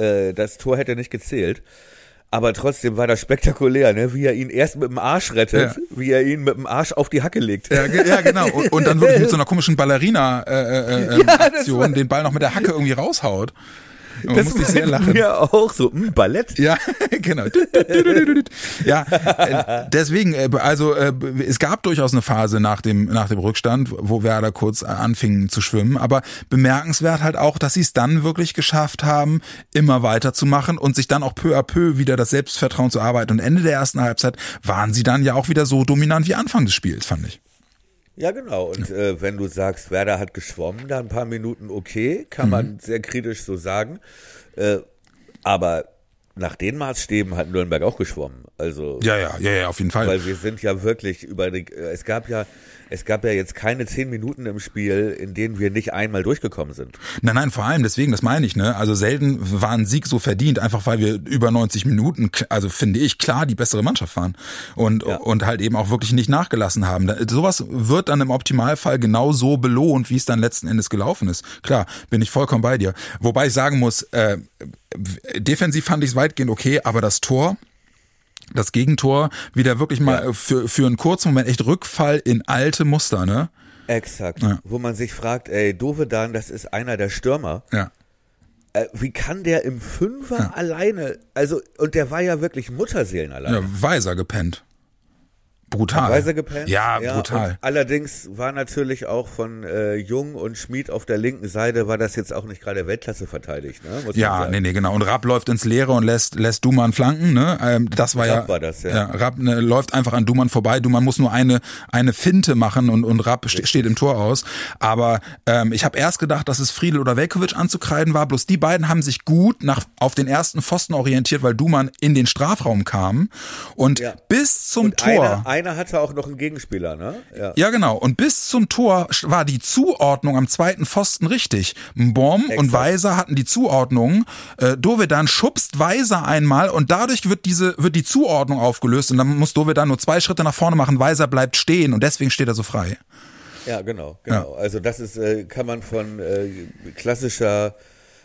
Äh, Das Tor hätte nicht gezählt. Aber trotzdem war das spektakulär, ne? wie er ihn erst mit dem Arsch rettet, Ja. wie er ihn mit dem Arsch auf die Hacke legt. Ja, ja, genau. *laughs* Und, und dann wirklich mit so einer komischen Ballerina äh, äh, äh, Ja, den Ball noch mit der Hacke irgendwie raushaut. Man das musste ich sehr lachen. mir auch so, hm, Ballett. Ja, genau. Ja, deswegen, also es gab durchaus eine Phase nach dem nach dem Rückstand, wo Werder kurz äh, anfing zu schwimmen, aber bemerkenswert halt auch, dass sie es dann wirklich geschafft haben, immer weiterzumachen und sich dann auch peu à peu wieder das Selbstvertrauen zu arbeiten. Und Ende der ersten Halbzeit waren sie dann ja auch wieder so dominant wie Anfang des Spiels, fand ich. Ja, genau. Und äh, wenn du sagst, Werder hat geschwommen, da ein paar Minuten okay, kann man sehr kritisch so sagen. Äh, aber nach den Maßstäben hat Nürnberg auch geschwommen. Also Ja, ja, ja, ja, auf jeden Fall. Weil wir sind ja wirklich über die, äh, es gab ja, es gab ja jetzt keine zehn Minuten im Spiel, in denen wir nicht einmal durchgekommen sind. Nein, nein, vor allem deswegen, das meine ich, ne? Also selten war ein Sieg so verdient, einfach weil wir über 90 Minuten, also finde ich, klar die bessere Mannschaft waren und, Ja. und halt eben auch wirklich nicht nachgelassen haben. Sowas wird dann im Optimalfall genau so belohnt, wie es dann letzten Endes gelaufen ist. Klar, bin ich vollkommen bei dir. Wobei ich sagen muss, äh, defensiv fand ich es weitgehend okay, aber das Tor, das Gegentor, wieder wirklich mal Ja. für, für einen kurzen Moment echt Rückfall in alte Muster, ne? Exakt. Ja. Wo man sich fragt, ey, Dovedan, das ist einer der Stürmer. Ja. Äh, wie kann der im Fünfer alleine, also, und der war ja wirklich Mutterseelen alleine. Ja, Weiser gepennt. Brutal. Weiser gepennt. Ja, brutal. allerdings war natürlich auch von äh, Jung und Schmid auf der linken Seite war das jetzt auch nicht gerade Weltklasse verteidigt. Ne? Muss Ja, nee, nee, genau. Und Rapp läuft ins Leere und lässt, lässt Duman flanken, ne? Ähm, das war ja. Rapp war das, ja. ja Rapp ne, läuft einfach an Duman vorbei. Duman muss nur eine, eine Finte machen und, und Rapp ste steht im Tor aus. Aber ähm, ich habe erst gedacht, dass es Friedel oder Velkovic anzukreiden war. Bloß die beiden haben sich gut nach, auf den ersten Pfosten orientiert, weil Duman in den Strafraum kam. Und Ja. bis zum Und Tor. einer, einer hatte auch noch einen Gegenspieler, ne? Ja. Ja, genau. Und bis zum Tor war die Zuordnung am zweiten Pfosten richtig. Mbom und Exakt. Weiser hatten die Zuordnung. Äh, Dovedan schubst Weiser einmal und dadurch wird diese wird die Zuordnung aufgelöst und dann muss Dovedan nur zwei Schritte nach vorne machen. Weiser bleibt stehen und deswegen steht er so frei. Ja, genau, genau. Also das ist, äh, kann man von äh, klassischer,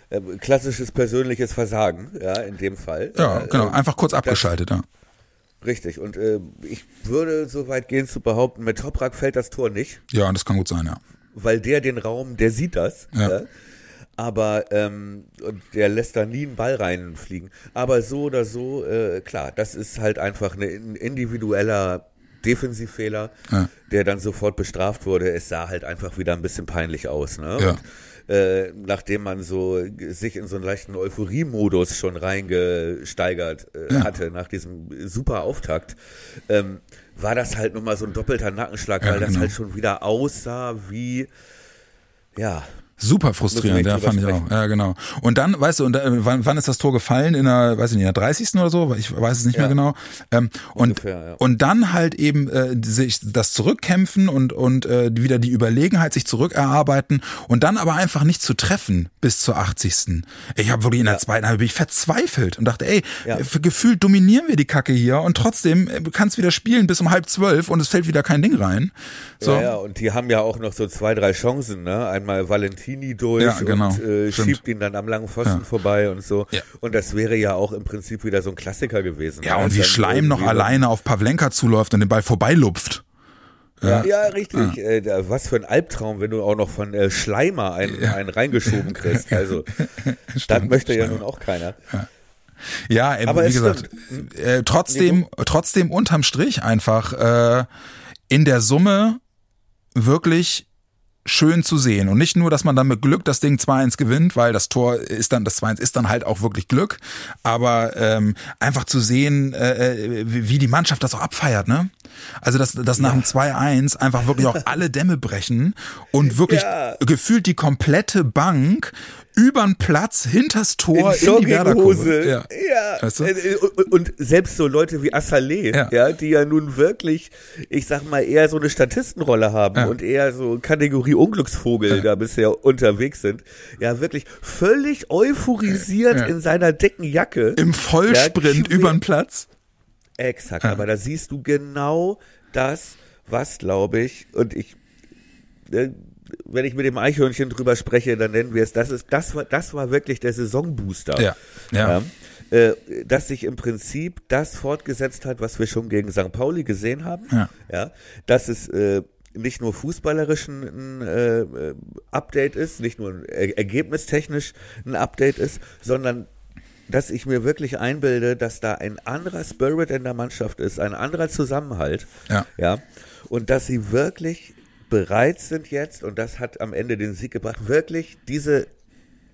äh, klassisches persönliches Versagen, ja, in dem Fall. Ja, Äh, genau. Einfach kurz das- abgeschaltet. Ja. Richtig. Und äh, ich würde so weit gehen zu behaupten, mit Toprak fällt das Tor nicht, ja, das kann gut sein. Ja. weil der den Raum, der sieht das. Ja. Ja. Aber ähm, und der lässt da nie einen Ball reinfliegen. Aber so oder so, äh, klar, das ist halt einfach ein individueller Defensivfehler, Ja. der dann sofort bestraft wurde. Es sah halt einfach wieder ein bisschen peinlich aus. Ne? Ja. Und, äh, nachdem man so sich in so einen leichten Euphorie-Modus schon reingesteigert äh, Ja. hatte nach diesem super Auftakt, ähm, war das halt nochmal so ein doppelter Nackenschlag, Ja, weil das genau. halt schon wieder aussah wie, ja, Super frustrierend, ja, fand ich auch. Ja, genau. Und dann, weißt du, und äh, wann, wann ist das Tor gefallen? In der, weiß ich nicht, in der 30. oder so? Ich weiß es nicht Ja. mehr genau. Ähm, und, Ungefähr, ja. und dann halt eben äh, sich das Zurückkämpfen und, und äh, wieder die Überlegenheit sich zurückerarbeiten und dann aber einfach nicht zu treffen bis zur 80. Ich habe wirklich in der Ja. zweiten Halbzeit bin ich verzweifelt und dachte, ey, Ja. für gefühlt dominieren wir die Kacke hier und trotzdem äh, du kannst wieder spielen bis um halb zwölf und es fällt wieder kein Ding rein. So. Ja, ja, und die haben ja auch noch so zwei, drei Chancen, ne? Einmal Valentini durch Ja, genau. und äh, schiebt ihn dann am langen Pfosten Ja. vorbei und so. Ja. Und das wäre ja auch im Prinzip wieder so ein Klassiker gewesen. Ja, und wie Schleim noch alleine auf Pavlenka zuläuft und den Ball vorbeilupft. Ja, ja, richtig. Äh, da- was für ein Albtraum, wenn du auch noch von äh, Schleimer einen, einen reingeschoben kriegst. *laughs* Also, das möchte ja nun auch keiner. Ja, ey, Aber wie es gesagt, äh, trotzdem, trotzdem unterm Strich einfach äh, in der Summe wirklich schön zu sehen. Und nicht nur, dass man dann mit Glück das Ding 2-1 gewinnt, weil das Tor ist dann, das 2-1 ist dann halt auch wirklich Glück, aber ähm, einfach zu sehen, äh, äh, wie wie die Mannschaft das auch abfeiert, ne? Also, dass, dass nach dem 2-1 einfach wirklich auch *laughs* alle Dämme brechen und wirklich Ja. gefühlt die komplette Bank übern Platz, hinters Tor, in, die Werderkurve. Jogginghose. Ja. Weißt du? Äh, und- Und selbst so Leute wie Assalé, Ja. ja. die ja nun wirklich, ich sag mal, eher so eine Statistenrolle haben Ja. und eher so Kategorie Unglücksvogel da bisher unterwegs sind, ja wirklich völlig euphorisiert Ja. in seiner dicken Jacke. Im Vollsprint Ja, übern Platz. Exakt, aber da siehst du genau das, was glaube ich, und ich, äh, wenn ich mit dem Eichhörnchen drüber spreche, dann nennen wir es, das ist, das war, das war wirklich der Saisonbooster. Ja, ja. Ja, äh, dass sich im Prinzip das fortgesetzt hat, was wir schon gegen St. Pauli gesehen haben. Ja. Ja, dass es äh, nicht nur fußballerisch ein äh, äh, Update ist, nicht nur ein er ergebnistechnisch ein Update ist, sondern dass ich mir wirklich einbilde, dass da ein anderer Spirit in der Mannschaft ist, ein anderer Zusammenhalt. Ja. Ja. Und dass sie wirklich bereit sind jetzt, und das hat am Ende den Sieg gebracht, wirklich diese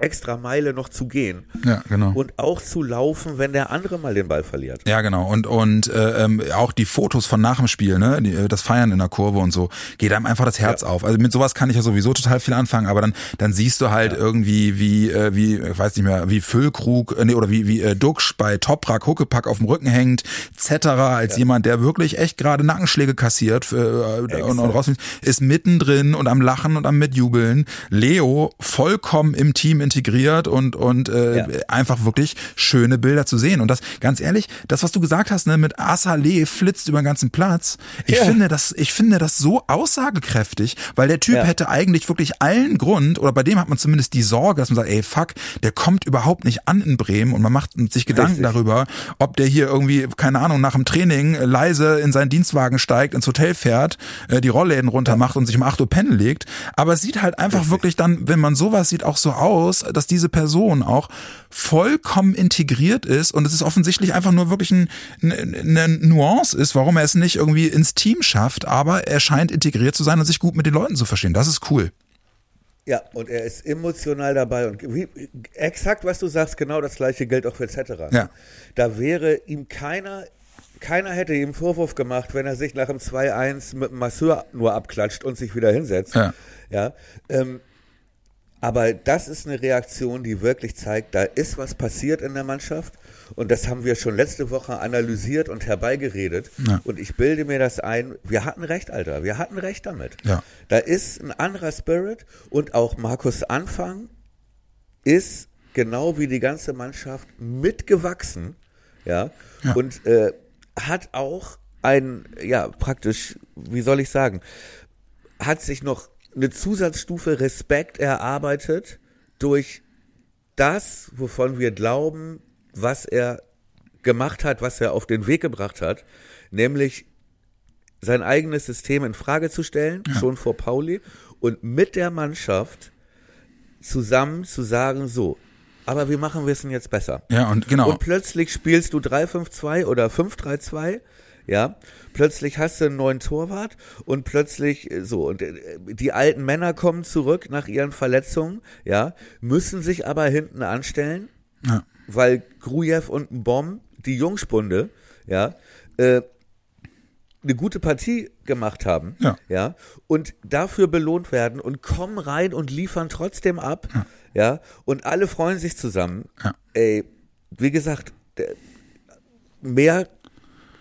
extra Meile noch zu gehen Ja, genau. und auch zu laufen, wenn der andere mal den Ball verliert. Ja, genau. Und und äh, ähm, auch die Fotos von nach dem Spiel, ne, die, äh, das Feiern in der Kurve und so, geht einem einfach das Herz auf. Also mit sowas kann ich ja sowieso total viel anfangen, aber dann dann siehst du halt irgendwie wie äh, wie ich weiß nicht mehr, wie Füllkrug äh, nee, oder wie wie äh, Duxch bei Toprak Huckepack auf dem Rücken hängt, etc. als jemand, der wirklich echt gerade Nackenschläge kassiert äh, und, und raus ist mittendrin und am Lachen und am mitjubeln. Leo vollkommen im Team integriert und und äh, Ja. einfach wirklich schöne Bilder zu sehen. Und das, ganz ehrlich, das, was du gesagt hast, ne, mit Asale flitzt über den ganzen Platz, ich Ja. finde das, ich finde das so aussagekräftig, weil der Typ Ja. hätte eigentlich wirklich allen Grund, oder bei dem hat man zumindest die Sorge, dass man sagt, ey, fuck, der kommt überhaupt nicht an in Bremen und man macht sich Gedanken Richtig. darüber, ob der hier irgendwie, keine Ahnung, nach dem Training leise in seinen Dienstwagen steigt, ins Hotel fährt, äh, die Rollläden runter macht und sich um 8 Uhr pennen legt. Aber es sieht halt einfach wirklich dann, wenn man sowas sieht, auch so aus, dass, dass diese Person auch vollkommen integriert ist und es ist offensichtlich einfach nur wirklich ein, eine Nuance ist, warum er es nicht irgendwie ins Team schafft, aber er scheint integriert zu sein und sich gut mit den Leuten zu verstehen. Das ist cool. Ja, und er ist emotional dabei und wie, exakt, was du sagst, genau das gleiche gilt auch für Cetera. Ja. Da wäre ihm keiner, keiner hätte ihm Vorwurf gemacht, wenn er sich nach dem 2-1 mit dem Masseur nur abklatscht und sich wieder hinsetzt. Ja. Ja. Ähm, aber das ist eine Reaktion, die wirklich zeigt, da ist was passiert in der Mannschaft. Und das haben wir schon letzte Woche analysiert und herbeigeredet. Ja. Und ich bilde mir das ein, wir hatten recht, Alter. Wir hatten recht damit. Ja. Da ist ein anderer Spirit und auch Markus Anfang ist genau wie die ganze Mannschaft mitgewachsen. Ja. Ja. Und äh, hat auch ein, ja, praktisch, wie soll ich sagen, hat sich noch eine Zusatzstufe Respekt erarbeitet durch das, wovon wir glauben, was er gemacht hat, was er auf den Weg gebracht hat, nämlich sein eigenes System in Frage zu stellen, schon vor Pauli, und mit der Mannschaft zusammen zu sagen, so, aber wie machen wir es denn jetzt besser? Ja, und genau. Und plötzlich spielst du 3-5-2 oder 5-3-2, ja. Plötzlich hast du einen neuen Torwart und plötzlich äh, so und äh, die alten Männer kommen zurück nach ihren Verletzungen, ja, müssen sich aber hinten anstellen, ja. weil Grujew und ein Bomb, die Jungspunde, ja, äh, eine gute Partie gemacht haben, Ja. ja, und dafür belohnt werden und kommen rein und liefern trotzdem ab, ja, und alle freuen sich zusammen. Ja. Ey, wie gesagt, mehr,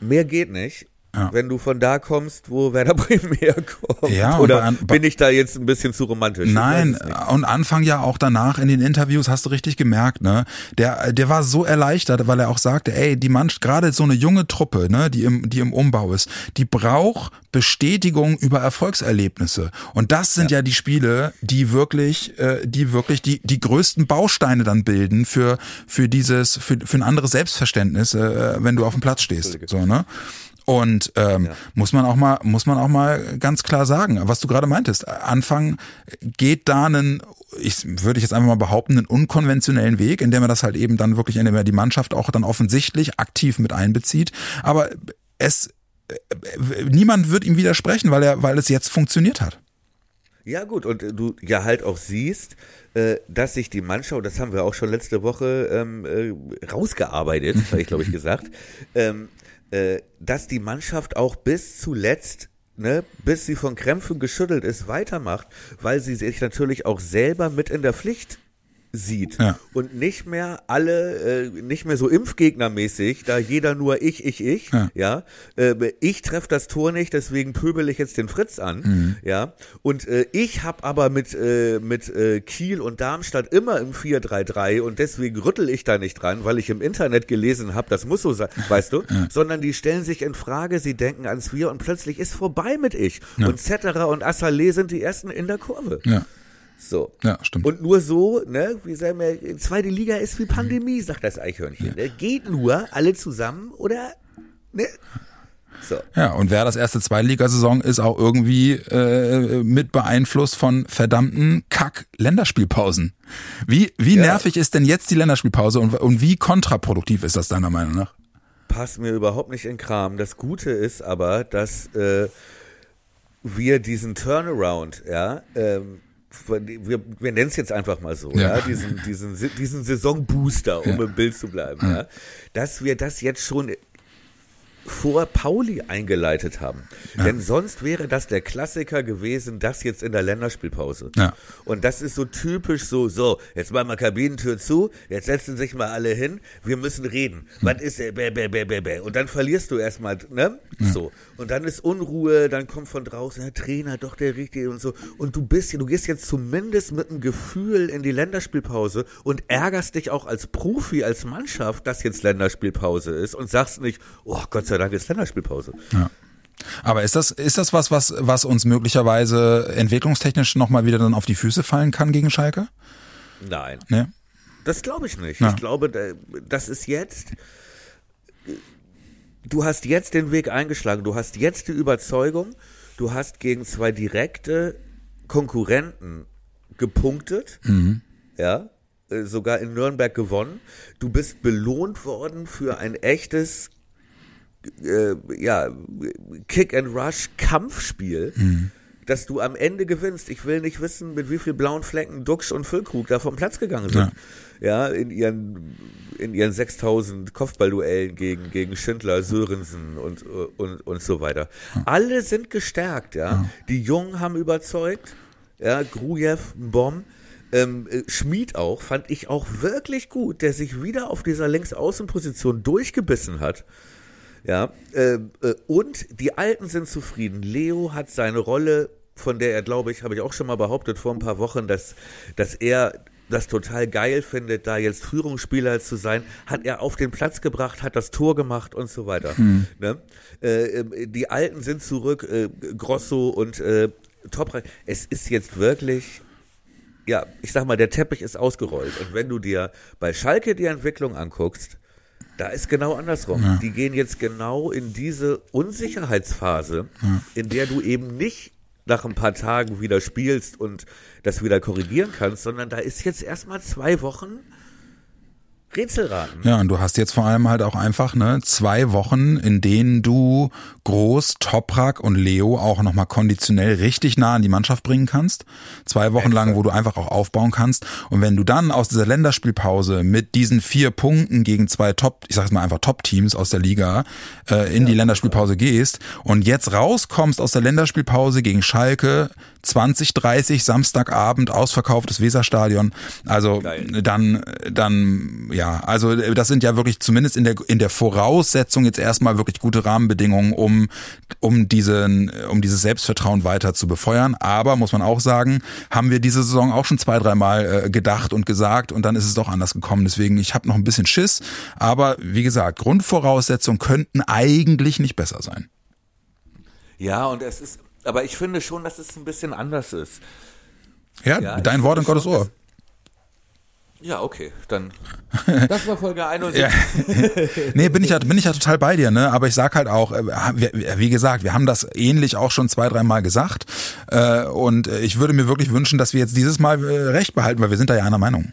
mehr geht nicht. Ja. Wenn du von da kommst, wo Werder *laughs* Bremen herkommt. Ja, Oder an- bin ich da jetzt ein bisschen zu romantisch? Nein, und Anfang ja auch danach in den Interviews hast du richtig gemerkt, ne? Der, der war so erleichtert, weil er auch sagte, ey, die Mannschaft, gerade so eine junge Truppe, ne, die im, die im Umbau ist, die braucht Bestätigung über Erfolgserlebnisse. Und das sind ja, die Spiele, die wirklich, äh, die wirklich die, die größten Bausteine dann bilden für, für dieses, für, für ein anderes Selbstverständnis, äh, wenn du auf dem Platz stehst. So, ne? Und ähm, Ja. muss man auch mal, muss man auch mal ganz klar sagen, was du gerade meintest. Anfang geht da einen, ich würde ich jetzt einfach mal behaupten, einen unkonventionellen Weg, indem er das halt eben dann wirklich, indem er die Mannschaft auch dann offensichtlich aktiv mit einbezieht. Aber es äh, niemand wird ihm widersprechen, weil er, weil es jetzt funktioniert hat. Ja gut, und äh, du ja halt auch siehst, äh, dass sich die Mannschaft, das haben wir auch schon letzte Woche ähm, äh, rausgearbeitet, habe ich glaube ich gesagt, *laughs* ähm, äh, dass die Mannschaft auch bis zuletzt, ne, bis sie von Krämpfen geschüttelt ist, weitermacht, weil sie sich natürlich auch selber mit in der Pflicht sieht. Ja. und nicht mehr alle, äh, nicht mehr so impfgegnermäßig, da jeder nur ich, ich, ich, Ja. ja, äh, ich treffe das Tor nicht, deswegen pöbel ich jetzt den Fritz an, Mhm. ja, und äh, ich habe aber mit, äh, mit äh, Kiel und Darmstadt immer im 4-3-3 und deswegen rüttel ich da nicht dran, weil ich im Internet gelesen habe, das muss so sein, weißt du, sondern die stellen sich in Frage, sie denken ans Wir und plötzlich ist vorbei mit ich. Und Cetera und Assalé sind die Ersten in der Kurve. Ja, So. ja, stimmt. Und nur so, ne, wie sagen wir, zweite Liga ist wie Pandemie, sagt das Eichhörnchen. Ne? Geht nur alle zusammen oder, ne? So. Ja, und wer das erste Zweitligasaison ist auch irgendwie äh, mit beeinflusst von verdammten Kack-Länderspielpausen. Wie, wie Ja. nervig ist denn jetzt die Länderspielpause und, und wie kontraproduktiv ist das deiner Meinung nach? Passt mir überhaupt nicht in Kram. Das Gute ist aber, dass äh, wir diesen Turnaround, ja, ähm, wir, wir nennen es jetzt einfach mal so, ja, Ja. diesen, diesen, diesen Saisonbooster, um im Bild zu bleiben, ja, dass wir das jetzt schon vor Pauli eingeleitet haben. Denn sonst wäre das der Klassiker gewesen, das jetzt in der Länderspielpause. Ja. Und das ist so typisch so, so, jetzt machen wir Kabinentür zu, jetzt setzen sich mal alle hin, wir müssen reden. Was ist, äh, bäh, bäh, bäh, bäh, bäh. Und dann verlierst du erstmal, ne? So. Und dann ist Unruhe, dann kommt von draußen der Trainer, doch der Richtige und so. Und du bist, du gehst jetzt zumindest mit einem Gefühl in die Länderspielpause und ärgerst dich auch als Profi, als Mannschaft, dass jetzt Länderspielpause ist und sagst nicht, oh Gott sei Dank ist Länderspielpause. Aber ist das, ist das was, was, was uns möglicherweise entwicklungstechnisch nochmal wieder dann auf die Füße fallen kann gegen Schalke? Nein. Ne? Das glaube ich nicht. Ja. Ich glaube, da- das ist jetzt. Du hast jetzt den Weg eingeschlagen. Du hast jetzt die Überzeugung. Du hast gegen zwei direkte Konkurrenten gepunktet. Ja. äh, sogar in Nürnberg gewonnen. Du bist belohnt worden für ein echtes äh, ja, Kick-and-Rush-Kampfspiel. Mhm dass du am Ende gewinnst. Ich will nicht wissen, mit wie viel blauen Flecken Duxch und Füllkrug da vom Platz gegangen sind. Ja, ja in ihren in ihren 6000 Kopfballduellen gegen gegen Schindler, Sörensen und und und so weiter. Alle sind gestärkt, ja. ja. Die Jungen haben überzeugt. Ja, Grujew, Bomb. Ähm, äh, Schmied auch, fand ich auch wirklich gut, der sich wieder auf dieser Linksaußenposition durchgebissen hat. Ja, äh, äh, und die Alten sind zufrieden. Leo hat seine Rolle von der er, glaube ich, habe ich auch schon mal behauptet vor ein paar Wochen, dass, dass er das total geil findet, da jetzt Führungsspieler zu sein, hat er auf den Platz gebracht, hat das Tor gemacht und so weiter. Hm. Ne? Äh, ähm, die Alten sind zurück, äh, Grosso und äh, Top. Es ist jetzt wirklich, ja, ich sag mal, der Teppich ist ausgerollt. Und wenn du dir bei Schalke die Entwicklung anguckst, da ist genau andersrum. Ja. Die gehen jetzt genau in diese Unsicherheitsphase, ja. in der du eben nicht nach ein paar Tagen wieder spielst und das wieder korrigieren kannst, sondern da ist jetzt erstmal zwei Wochen Rätselraten. Ja, und du hast jetzt vor allem halt auch einfach ne zwei Wochen, in denen du Groß, Toprak und Leo auch nochmal konditionell richtig nah an die Mannschaft bringen kannst. Zwei Wochen lang, wo du einfach auch aufbauen kannst. Und wenn du dann aus dieser Länderspielpause mit diesen vier Punkten gegen zwei Top, ich sag's mal einfach Top-Teams aus der Liga äh, in ja, die Länderspielpause gehst und jetzt rauskommst aus der Länderspielpause gegen Schalke, 2030 Samstagabend ausverkauftes Weserstadion. Also Geil. dann dann ja, also das sind ja wirklich zumindest in der in der Voraussetzung jetzt erstmal wirklich gute Rahmenbedingungen, um um diesen um dieses Selbstvertrauen weiter zu befeuern, aber muss man auch sagen, haben wir diese Saison auch schon zwei, dreimal äh, gedacht und gesagt und dann ist es doch anders gekommen. Deswegen ich habe noch ein bisschen Schiss, aber wie gesagt, Grundvoraussetzungen könnten eigentlich nicht besser sein. Ja, und es ist aber ich finde schon, dass es ein bisschen anders ist. Ja, ja dein Wort in Gottes Ohr. Ja, okay, dann. *laughs* Das war Folge 71. ja. *laughs* nee, bin ich, ja, bin ich ja total bei dir, ne? Aber ich sag halt auch, äh, wie gesagt, wir haben das ähnlich auch schon zwei, dreimal gesagt. Äh, und ich würde mir wirklich wünschen, dass wir jetzt dieses Mal äh, recht behalten, weil wir sind da ja einer Meinung.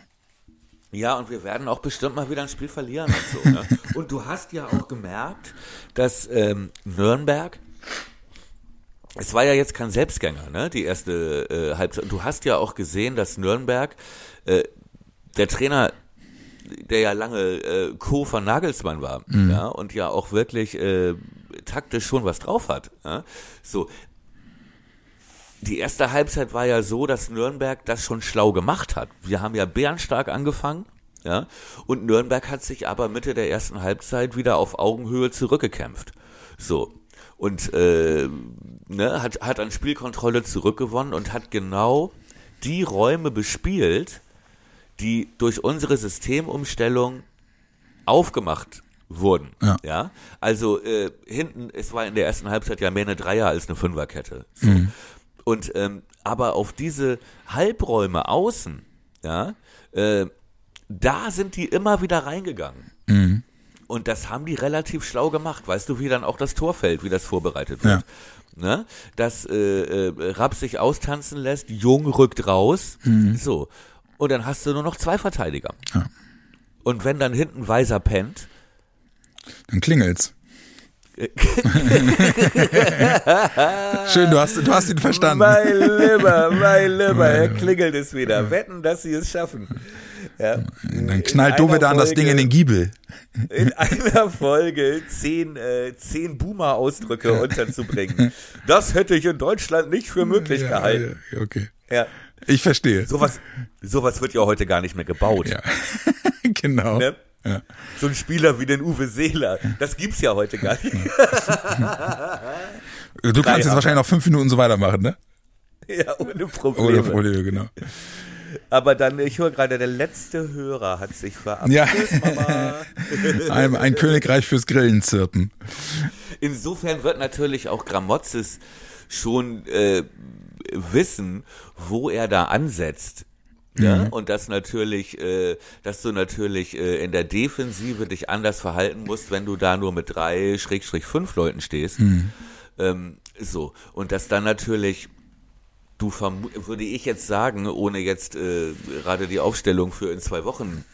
Ja, und wir werden auch bestimmt mal wieder ein Spiel verlieren und so. Ne? *laughs* Und du hast ja auch gemerkt, dass ähm, Nürnberg es war ja jetzt kein Selbstgänger, ne? Die erste äh, Halbzeit. Und du hast ja auch gesehen, dass Nürnberg, äh, der Trainer, der ja lange äh, Co. von Nagelsmann war, mhm. ja, und ja auch wirklich äh, taktisch schon was drauf hat. Ja? So. Die erste Halbzeit war ja so, dass Nürnberg das schon schlau gemacht hat. Wir haben ja bärenstark angefangen, ja, und Nürnberg hat sich aber Mitte der ersten Halbzeit wieder auf Augenhöhe zurückgekämpft. So, und äh, ne, hat, hat an Spielkontrolle zurückgewonnen und hat genau die Räume bespielt, die durch unsere Systemumstellung aufgemacht wurden. Ja. ja? Also äh, hinten, es war in der ersten Halbzeit ja mehr eine Dreier als eine Fünferkette. So. Mhm. Und ähm, aber auf diese Halbräume außen, ja, äh, da sind die immer wieder reingegangen. Mhm. Und das haben die relativ schlau gemacht. Weißt du, wie dann auch das Tor fällt, wie das vorbereitet wird. Ja. Ne? Dass äh, äh, Rapp sich austanzen lässt, Jung rückt raus. Mhm. So. Und dann hast du nur noch zwei Verteidiger. Ja. Und wenn dann hinten Weiser pennt. Dann klingelt's. *laughs* Schön, du hast, du hast ihn verstanden. Mein Lieber, mein Lieber, er klingelt es wieder. Wetten, dass sie es schaffen. Ja. Dann knallt Dove an das Ding in den Giebel. In einer Folge zehn, äh, zehn Boomer-Ausdrücke unterzubringen. Das hätte ich in Deutschland nicht für möglich ja, gehalten. Ja, okay. Ja. Ich verstehe. Sowas, sowas wird ja heute gar nicht mehr gebaut. Ja. *laughs* genau. Ne? Ja. So ein Spieler wie den Uwe Seeler, das gibt's ja heute gar nicht. du kannst jetzt wahrscheinlich noch fünf Minuten so weitermachen, ne? Ja, ohne Probleme. Ohne Probleme, genau. Aber dann, ich höre gerade, der letzte Hörer hat sich verabschiedet. Ja. *laughs* ein, ein Königreich fürs Grillenzirpen. Insofern wird natürlich auch Gramotzes schon äh, wissen, wo er da ansetzt. Ja, mhm. und dass natürlich, äh, dass du natürlich äh, in der Defensive dich anders verhalten musst, wenn du da nur mit drei Schrägstrich fünf Leuten stehst. Mhm. Ähm, so und dass dann natürlich du würde ich jetzt sagen, ohne jetzt äh, gerade die Aufstellung für in zwei Wochen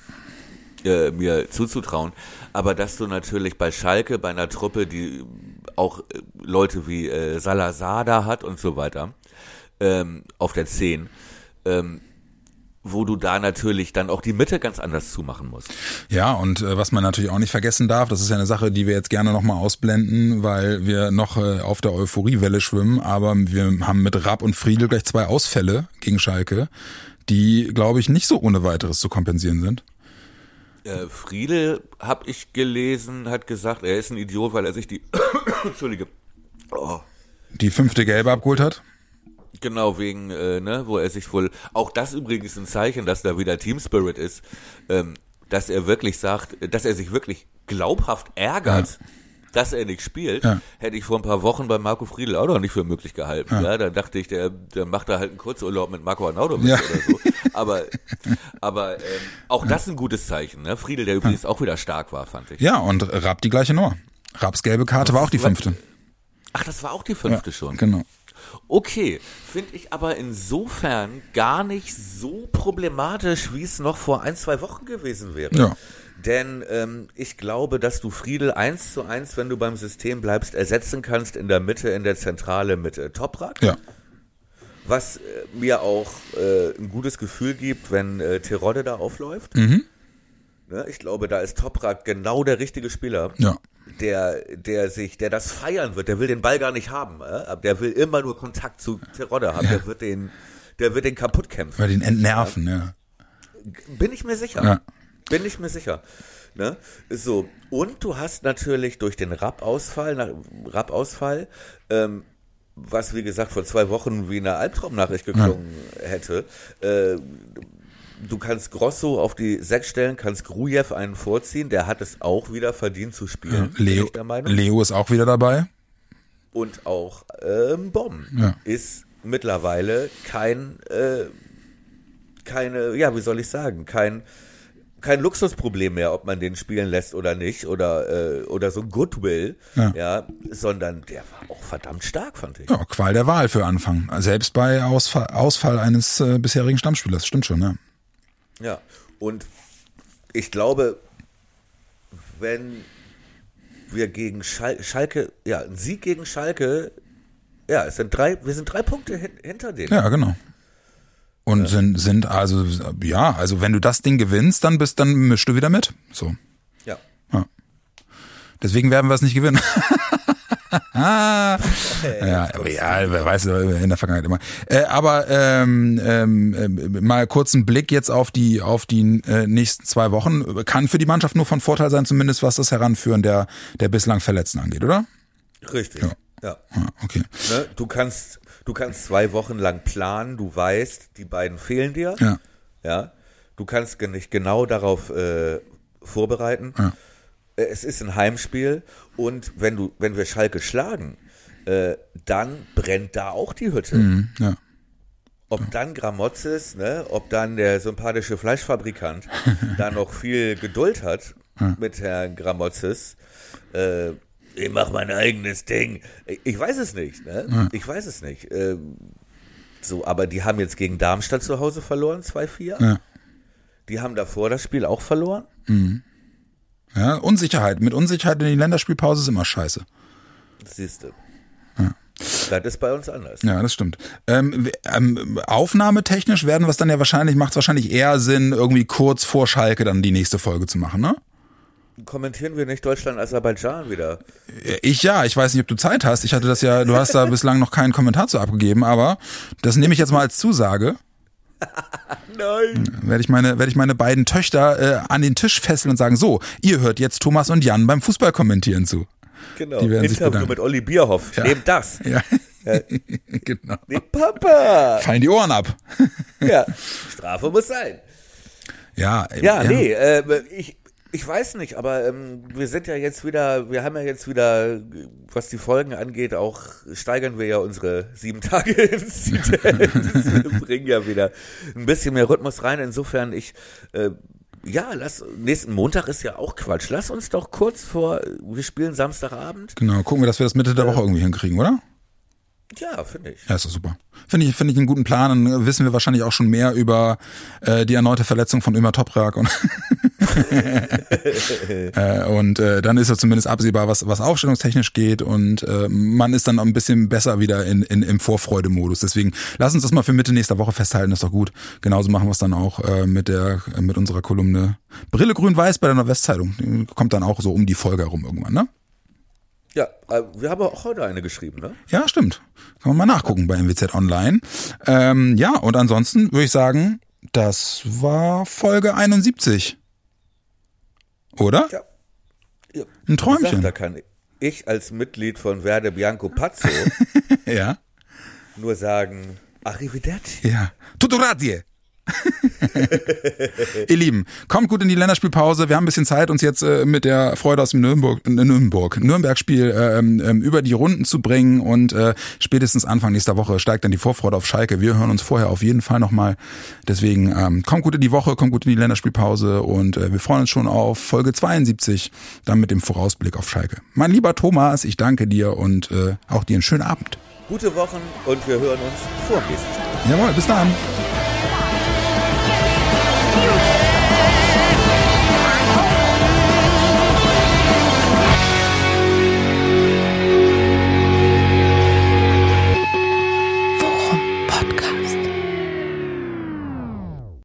äh, mir zuzutrauen, aber dass du natürlich bei Schalke, bei einer Truppe, die auch äh, Leute wie äh, Salazar da hat und so weiter, ähm, auf der 10, ähm, wo du da natürlich dann auch die Mitte ganz anders zumachen musst. Ja, und äh, was man natürlich auch nicht vergessen darf, das ist ja eine Sache, die wir jetzt gerne nochmal ausblenden, weil wir noch äh, auf der Euphoriewelle schwimmen, aber wir haben mit Rapp und Friedel gleich zwei Ausfälle gegen Schalke, die, glaube ich, nicht so ohne weiteres zu kompensieren sind. Äh, Friedel, hab ich gelesen, hat gesagt, er ist ein Idiot, weil er sich die, *coughs* Entschuldige, oh, Die fünfte Gelbe abgeholt hat. Genau, wegen, äh, ne, wo er sich wohl, auch das übrigens ein Zeichen, dass da wieder Team Spirit ist, ähm, dass er wirklich sagt, dass er sich wirklich glaubhaft ärgert, dass er nicht spielt, Ja. hätte ich vor ein paar Wochen bei Marco Friedl auch noch nicht für möglich gehalten. Ja, da dachte ich, der, der macht da halt einen Kurzurlaub mit Marco Arnautovic Ja. oder so. Aber, *laughs* aber ähm, auch das ein gutes Zeichen, ne? Friedel, der übrigens auch wieder stark war, fand ich. Ja, und Rapp die gleiche Nummer. Rapps gelbe Karte war auch die fünfte. Ach, das war auch die fünfte schon. Genau. Okay, finde ich aber insofern gar nicht so problematisch, wie es noch vor ein, zwei Wochen gewesen wäre. Ja. Denn ähm, ich glaube, dass du Friedel eins zu eins, wenn du beim System bleibst, ersetzen kannst in der Mitte, in der Zentrale mit äh, Toprak. Ja. Was äh, mir auch äh, ein gutes Gefühl gibt, wenn äh, Terodde da aufläuft. Mhm. Ne, ich glaube, da ist Toprak genau der richtige Spieler Ja. Der, der sich, der das feiern wird, der will den Ball gar nicht haben, äh? der will immer nur Kontakt zu Terodde haben, der wird den, der wird den kaputt kämpfen. Weil den entnerven, ja. Bin ich mir sicher. Ja. Bin ich mir sicher. Ne? So, und du hast natürlich durch den Rapp-Ausfall, nach- Rapp-Ausfall, ähm, was wie gesagt vor zwei Wochen wie eine Albtraumnachricht geklungen hätte, äh, du kannst Grosso auf die Sechs stellen, kannst Grujew einen vorziehen, der hat es auch wieder verdient zu spielen, bin Leo. Leo ist auch wieder dabei. Und auch ähm, Bomb Ja. ist mittlerweile kein, äh, keine, ja, wie soll ich sagen, kein, kein Luxusproblem mehr, ob man den spielen lässt oder nicht, oder, äh, oder so Goodwill, Ja. ja. sondern der war auch verdammt stark, fand ich. Ja, Qual der Wahl für Anfang. Selbst bei Ausfall, Ausfall eines äh, bisherigen Stammspielers. Stimmt schon, ne? Ja, und ich glaube, wenn wir gegen Schal Schalke, ja, ein Sieg gegen Schalke, ja, es sind drei, wir sind drei Punkte hin hinter denen. Ja, genau. Und sind, sind also, ja, also wenn du das Ding gewinnst, dann bist, dann mischst du wieder mit. So. ja. Deswegen werden wir es nicht gewinnen. *laughs* *laughs* ja, ja, wer weiß in der Vergangenheit immer. Äh, aber ähm, ähm, ähm, mal kurz einen Blick jetzt auf die auf die äh, nächsten zwei Wochen kann für die Mannschaft nur von Vorteil sein, zumindest was das Heranführen der der bislang Verletzten angeht, oder? Richtig. Ja. Ja, okay. Ne? Du kannst, du kannst zwei Wochen lang planen, du weißt, die beiden fehlen dir. Ja. Ja. Du kannst nicht genau darauf äh, vorbereiten. Ja. Äh, Es ist ein Heimspiel und wenn du, wenn wir Schalke schlagen, äh, dann brennt da auch die Hütte. Mhm, ja. Ob dann Gramozis, ne, ob dann der sympathische Fleischfabrikant *laughs* da noch viel Geduld hat mit Herrn Gramozis, äh, ich mach mein eigenes Ding. Ich, weiß es nicht, ne? Ich weiß es nicht. Ähm, so, aber die haben jetzt gegen Darmstadt zu Hause verloren, 2-4. Ja. Die haben davor das Spiel auch verloren. Ja, Unsicherheit. Mit Unsicherheit in die Länderspielpause ist immer scheiße. Siehst du. Das ist bei uns anders. Ja, das stimmt. Ähm, ähm, aufnahmetechnisch werden wir es dann ja wahrscheinlich, macht es wahrscheinlich eher Sinn, irgendwie kurz vor Schalke dann die nächste Folge zu machen, ne? Kommentieren wir nicht Deutschland-Aserbaidschan wieder? Ich ja, ich weiß nicht, ob du Zeit hast. Ich hatte das ja, du hast da *laughs* bislang noch keinen Kommentar zu abgegeben, aber das nehme ich jetzt mal als Zusage. *laughs* Nein. Werde ich meine, werde ich meine beiden Töchter äh, an den Tisch fesseln und sagen, so, ihr hört jetzt Thomas und Jan beim Fußball kommentieren zu. Genau. Die werden sich Interview bedanken. mit Olli Bierhoff. Ja. Nehmt das. *laughs* Ja, *laughs* genau. Nee, Papa. Fallen die Ohren ab. Ja, Strafe muss sein. Ja, Ja, nee, äh, ich, ich weiß nicht, aber ähm, wir sind ja jetzt wieder, wir haben ja jetzt wieder, was die Folgen angeht, auch steigern wir ja unsere sieben Tage *laughs* Inzidenz, bringen ja wieder ein bisschen mehr Rhythmus rein. Insofern, ich, äh, ja, lass, nächsten Montag ist ja auch Quatsch. Lass uns doch kurz vor, wir spielen Samstagabend. Genau, gucken wir, dass wir das Mitte der Woche irgendwie hinkriegen, oder? Ja, finde ich. Ja, ist doch super. Finde ich, finde ich einen guten Plan. Dann wissen wir wahrscheinlich auch schon mehr über äh, die erneute Verletzung von Ömer Toprak und *laughs* *laughs* äh, und äh, dann ist ja zumindest absehbar, was was aufstellungstechnisch geht und äh, man ist dann ein bisschen besser wieder in, in im Vorfreudemodus. Deswegen lass uns das mal für Mitte nächster Woche festhalten. Das ist doch gut. Genauso machen wir es dann auch äh, mit der mit unserer Kolumne Brille grün-weiß bei der Nordwestzeitung. Kommt dann auch so um die Folge herum irgendwann, ne? Ja, äh, wir haben auch heute eine geschrieben, ne? Ja, stimmt. Kann man mal nachgucken bei MWZ Online. Ähm, ja, und ansonsten würde ich sagen, das war Folge 71. Oder? Ja. ja. Ein Träumchen. Da kann ich als Mitglied von Verde Bianco Pazzo *laughs* ja. nur sagen, Arrivederci. Ja. Tutto grazie. *laughs* Ihr Lieben, kommt gut in die Länderspielpause. Wir haben ein bisschen Zeit, uns jetzt äh, mit der Freude aus dem Nürnberg, äh, Nürnberg, Nürnberg-Spiel äh, ähm, über die Runden zu bringen und äh, spätestens Anfang nächster Woche steigt dann die Vorfreude auf Schalke. Wir hören uns vorher auf jeden Fall nochmal. Deswegen ähm, kommt gut in die Woche, kommt gut in die Länderspielpause und äh, wir freuen uns schon auf Folge 72, dann mit dem Vorausblick auf Schalke. Mein lieber Thomas, ich danke dir und äh, auch dir einen schönen Abend. Gute Wochen und wir hören uns vor dem nächsten. Jawohl, bis dann.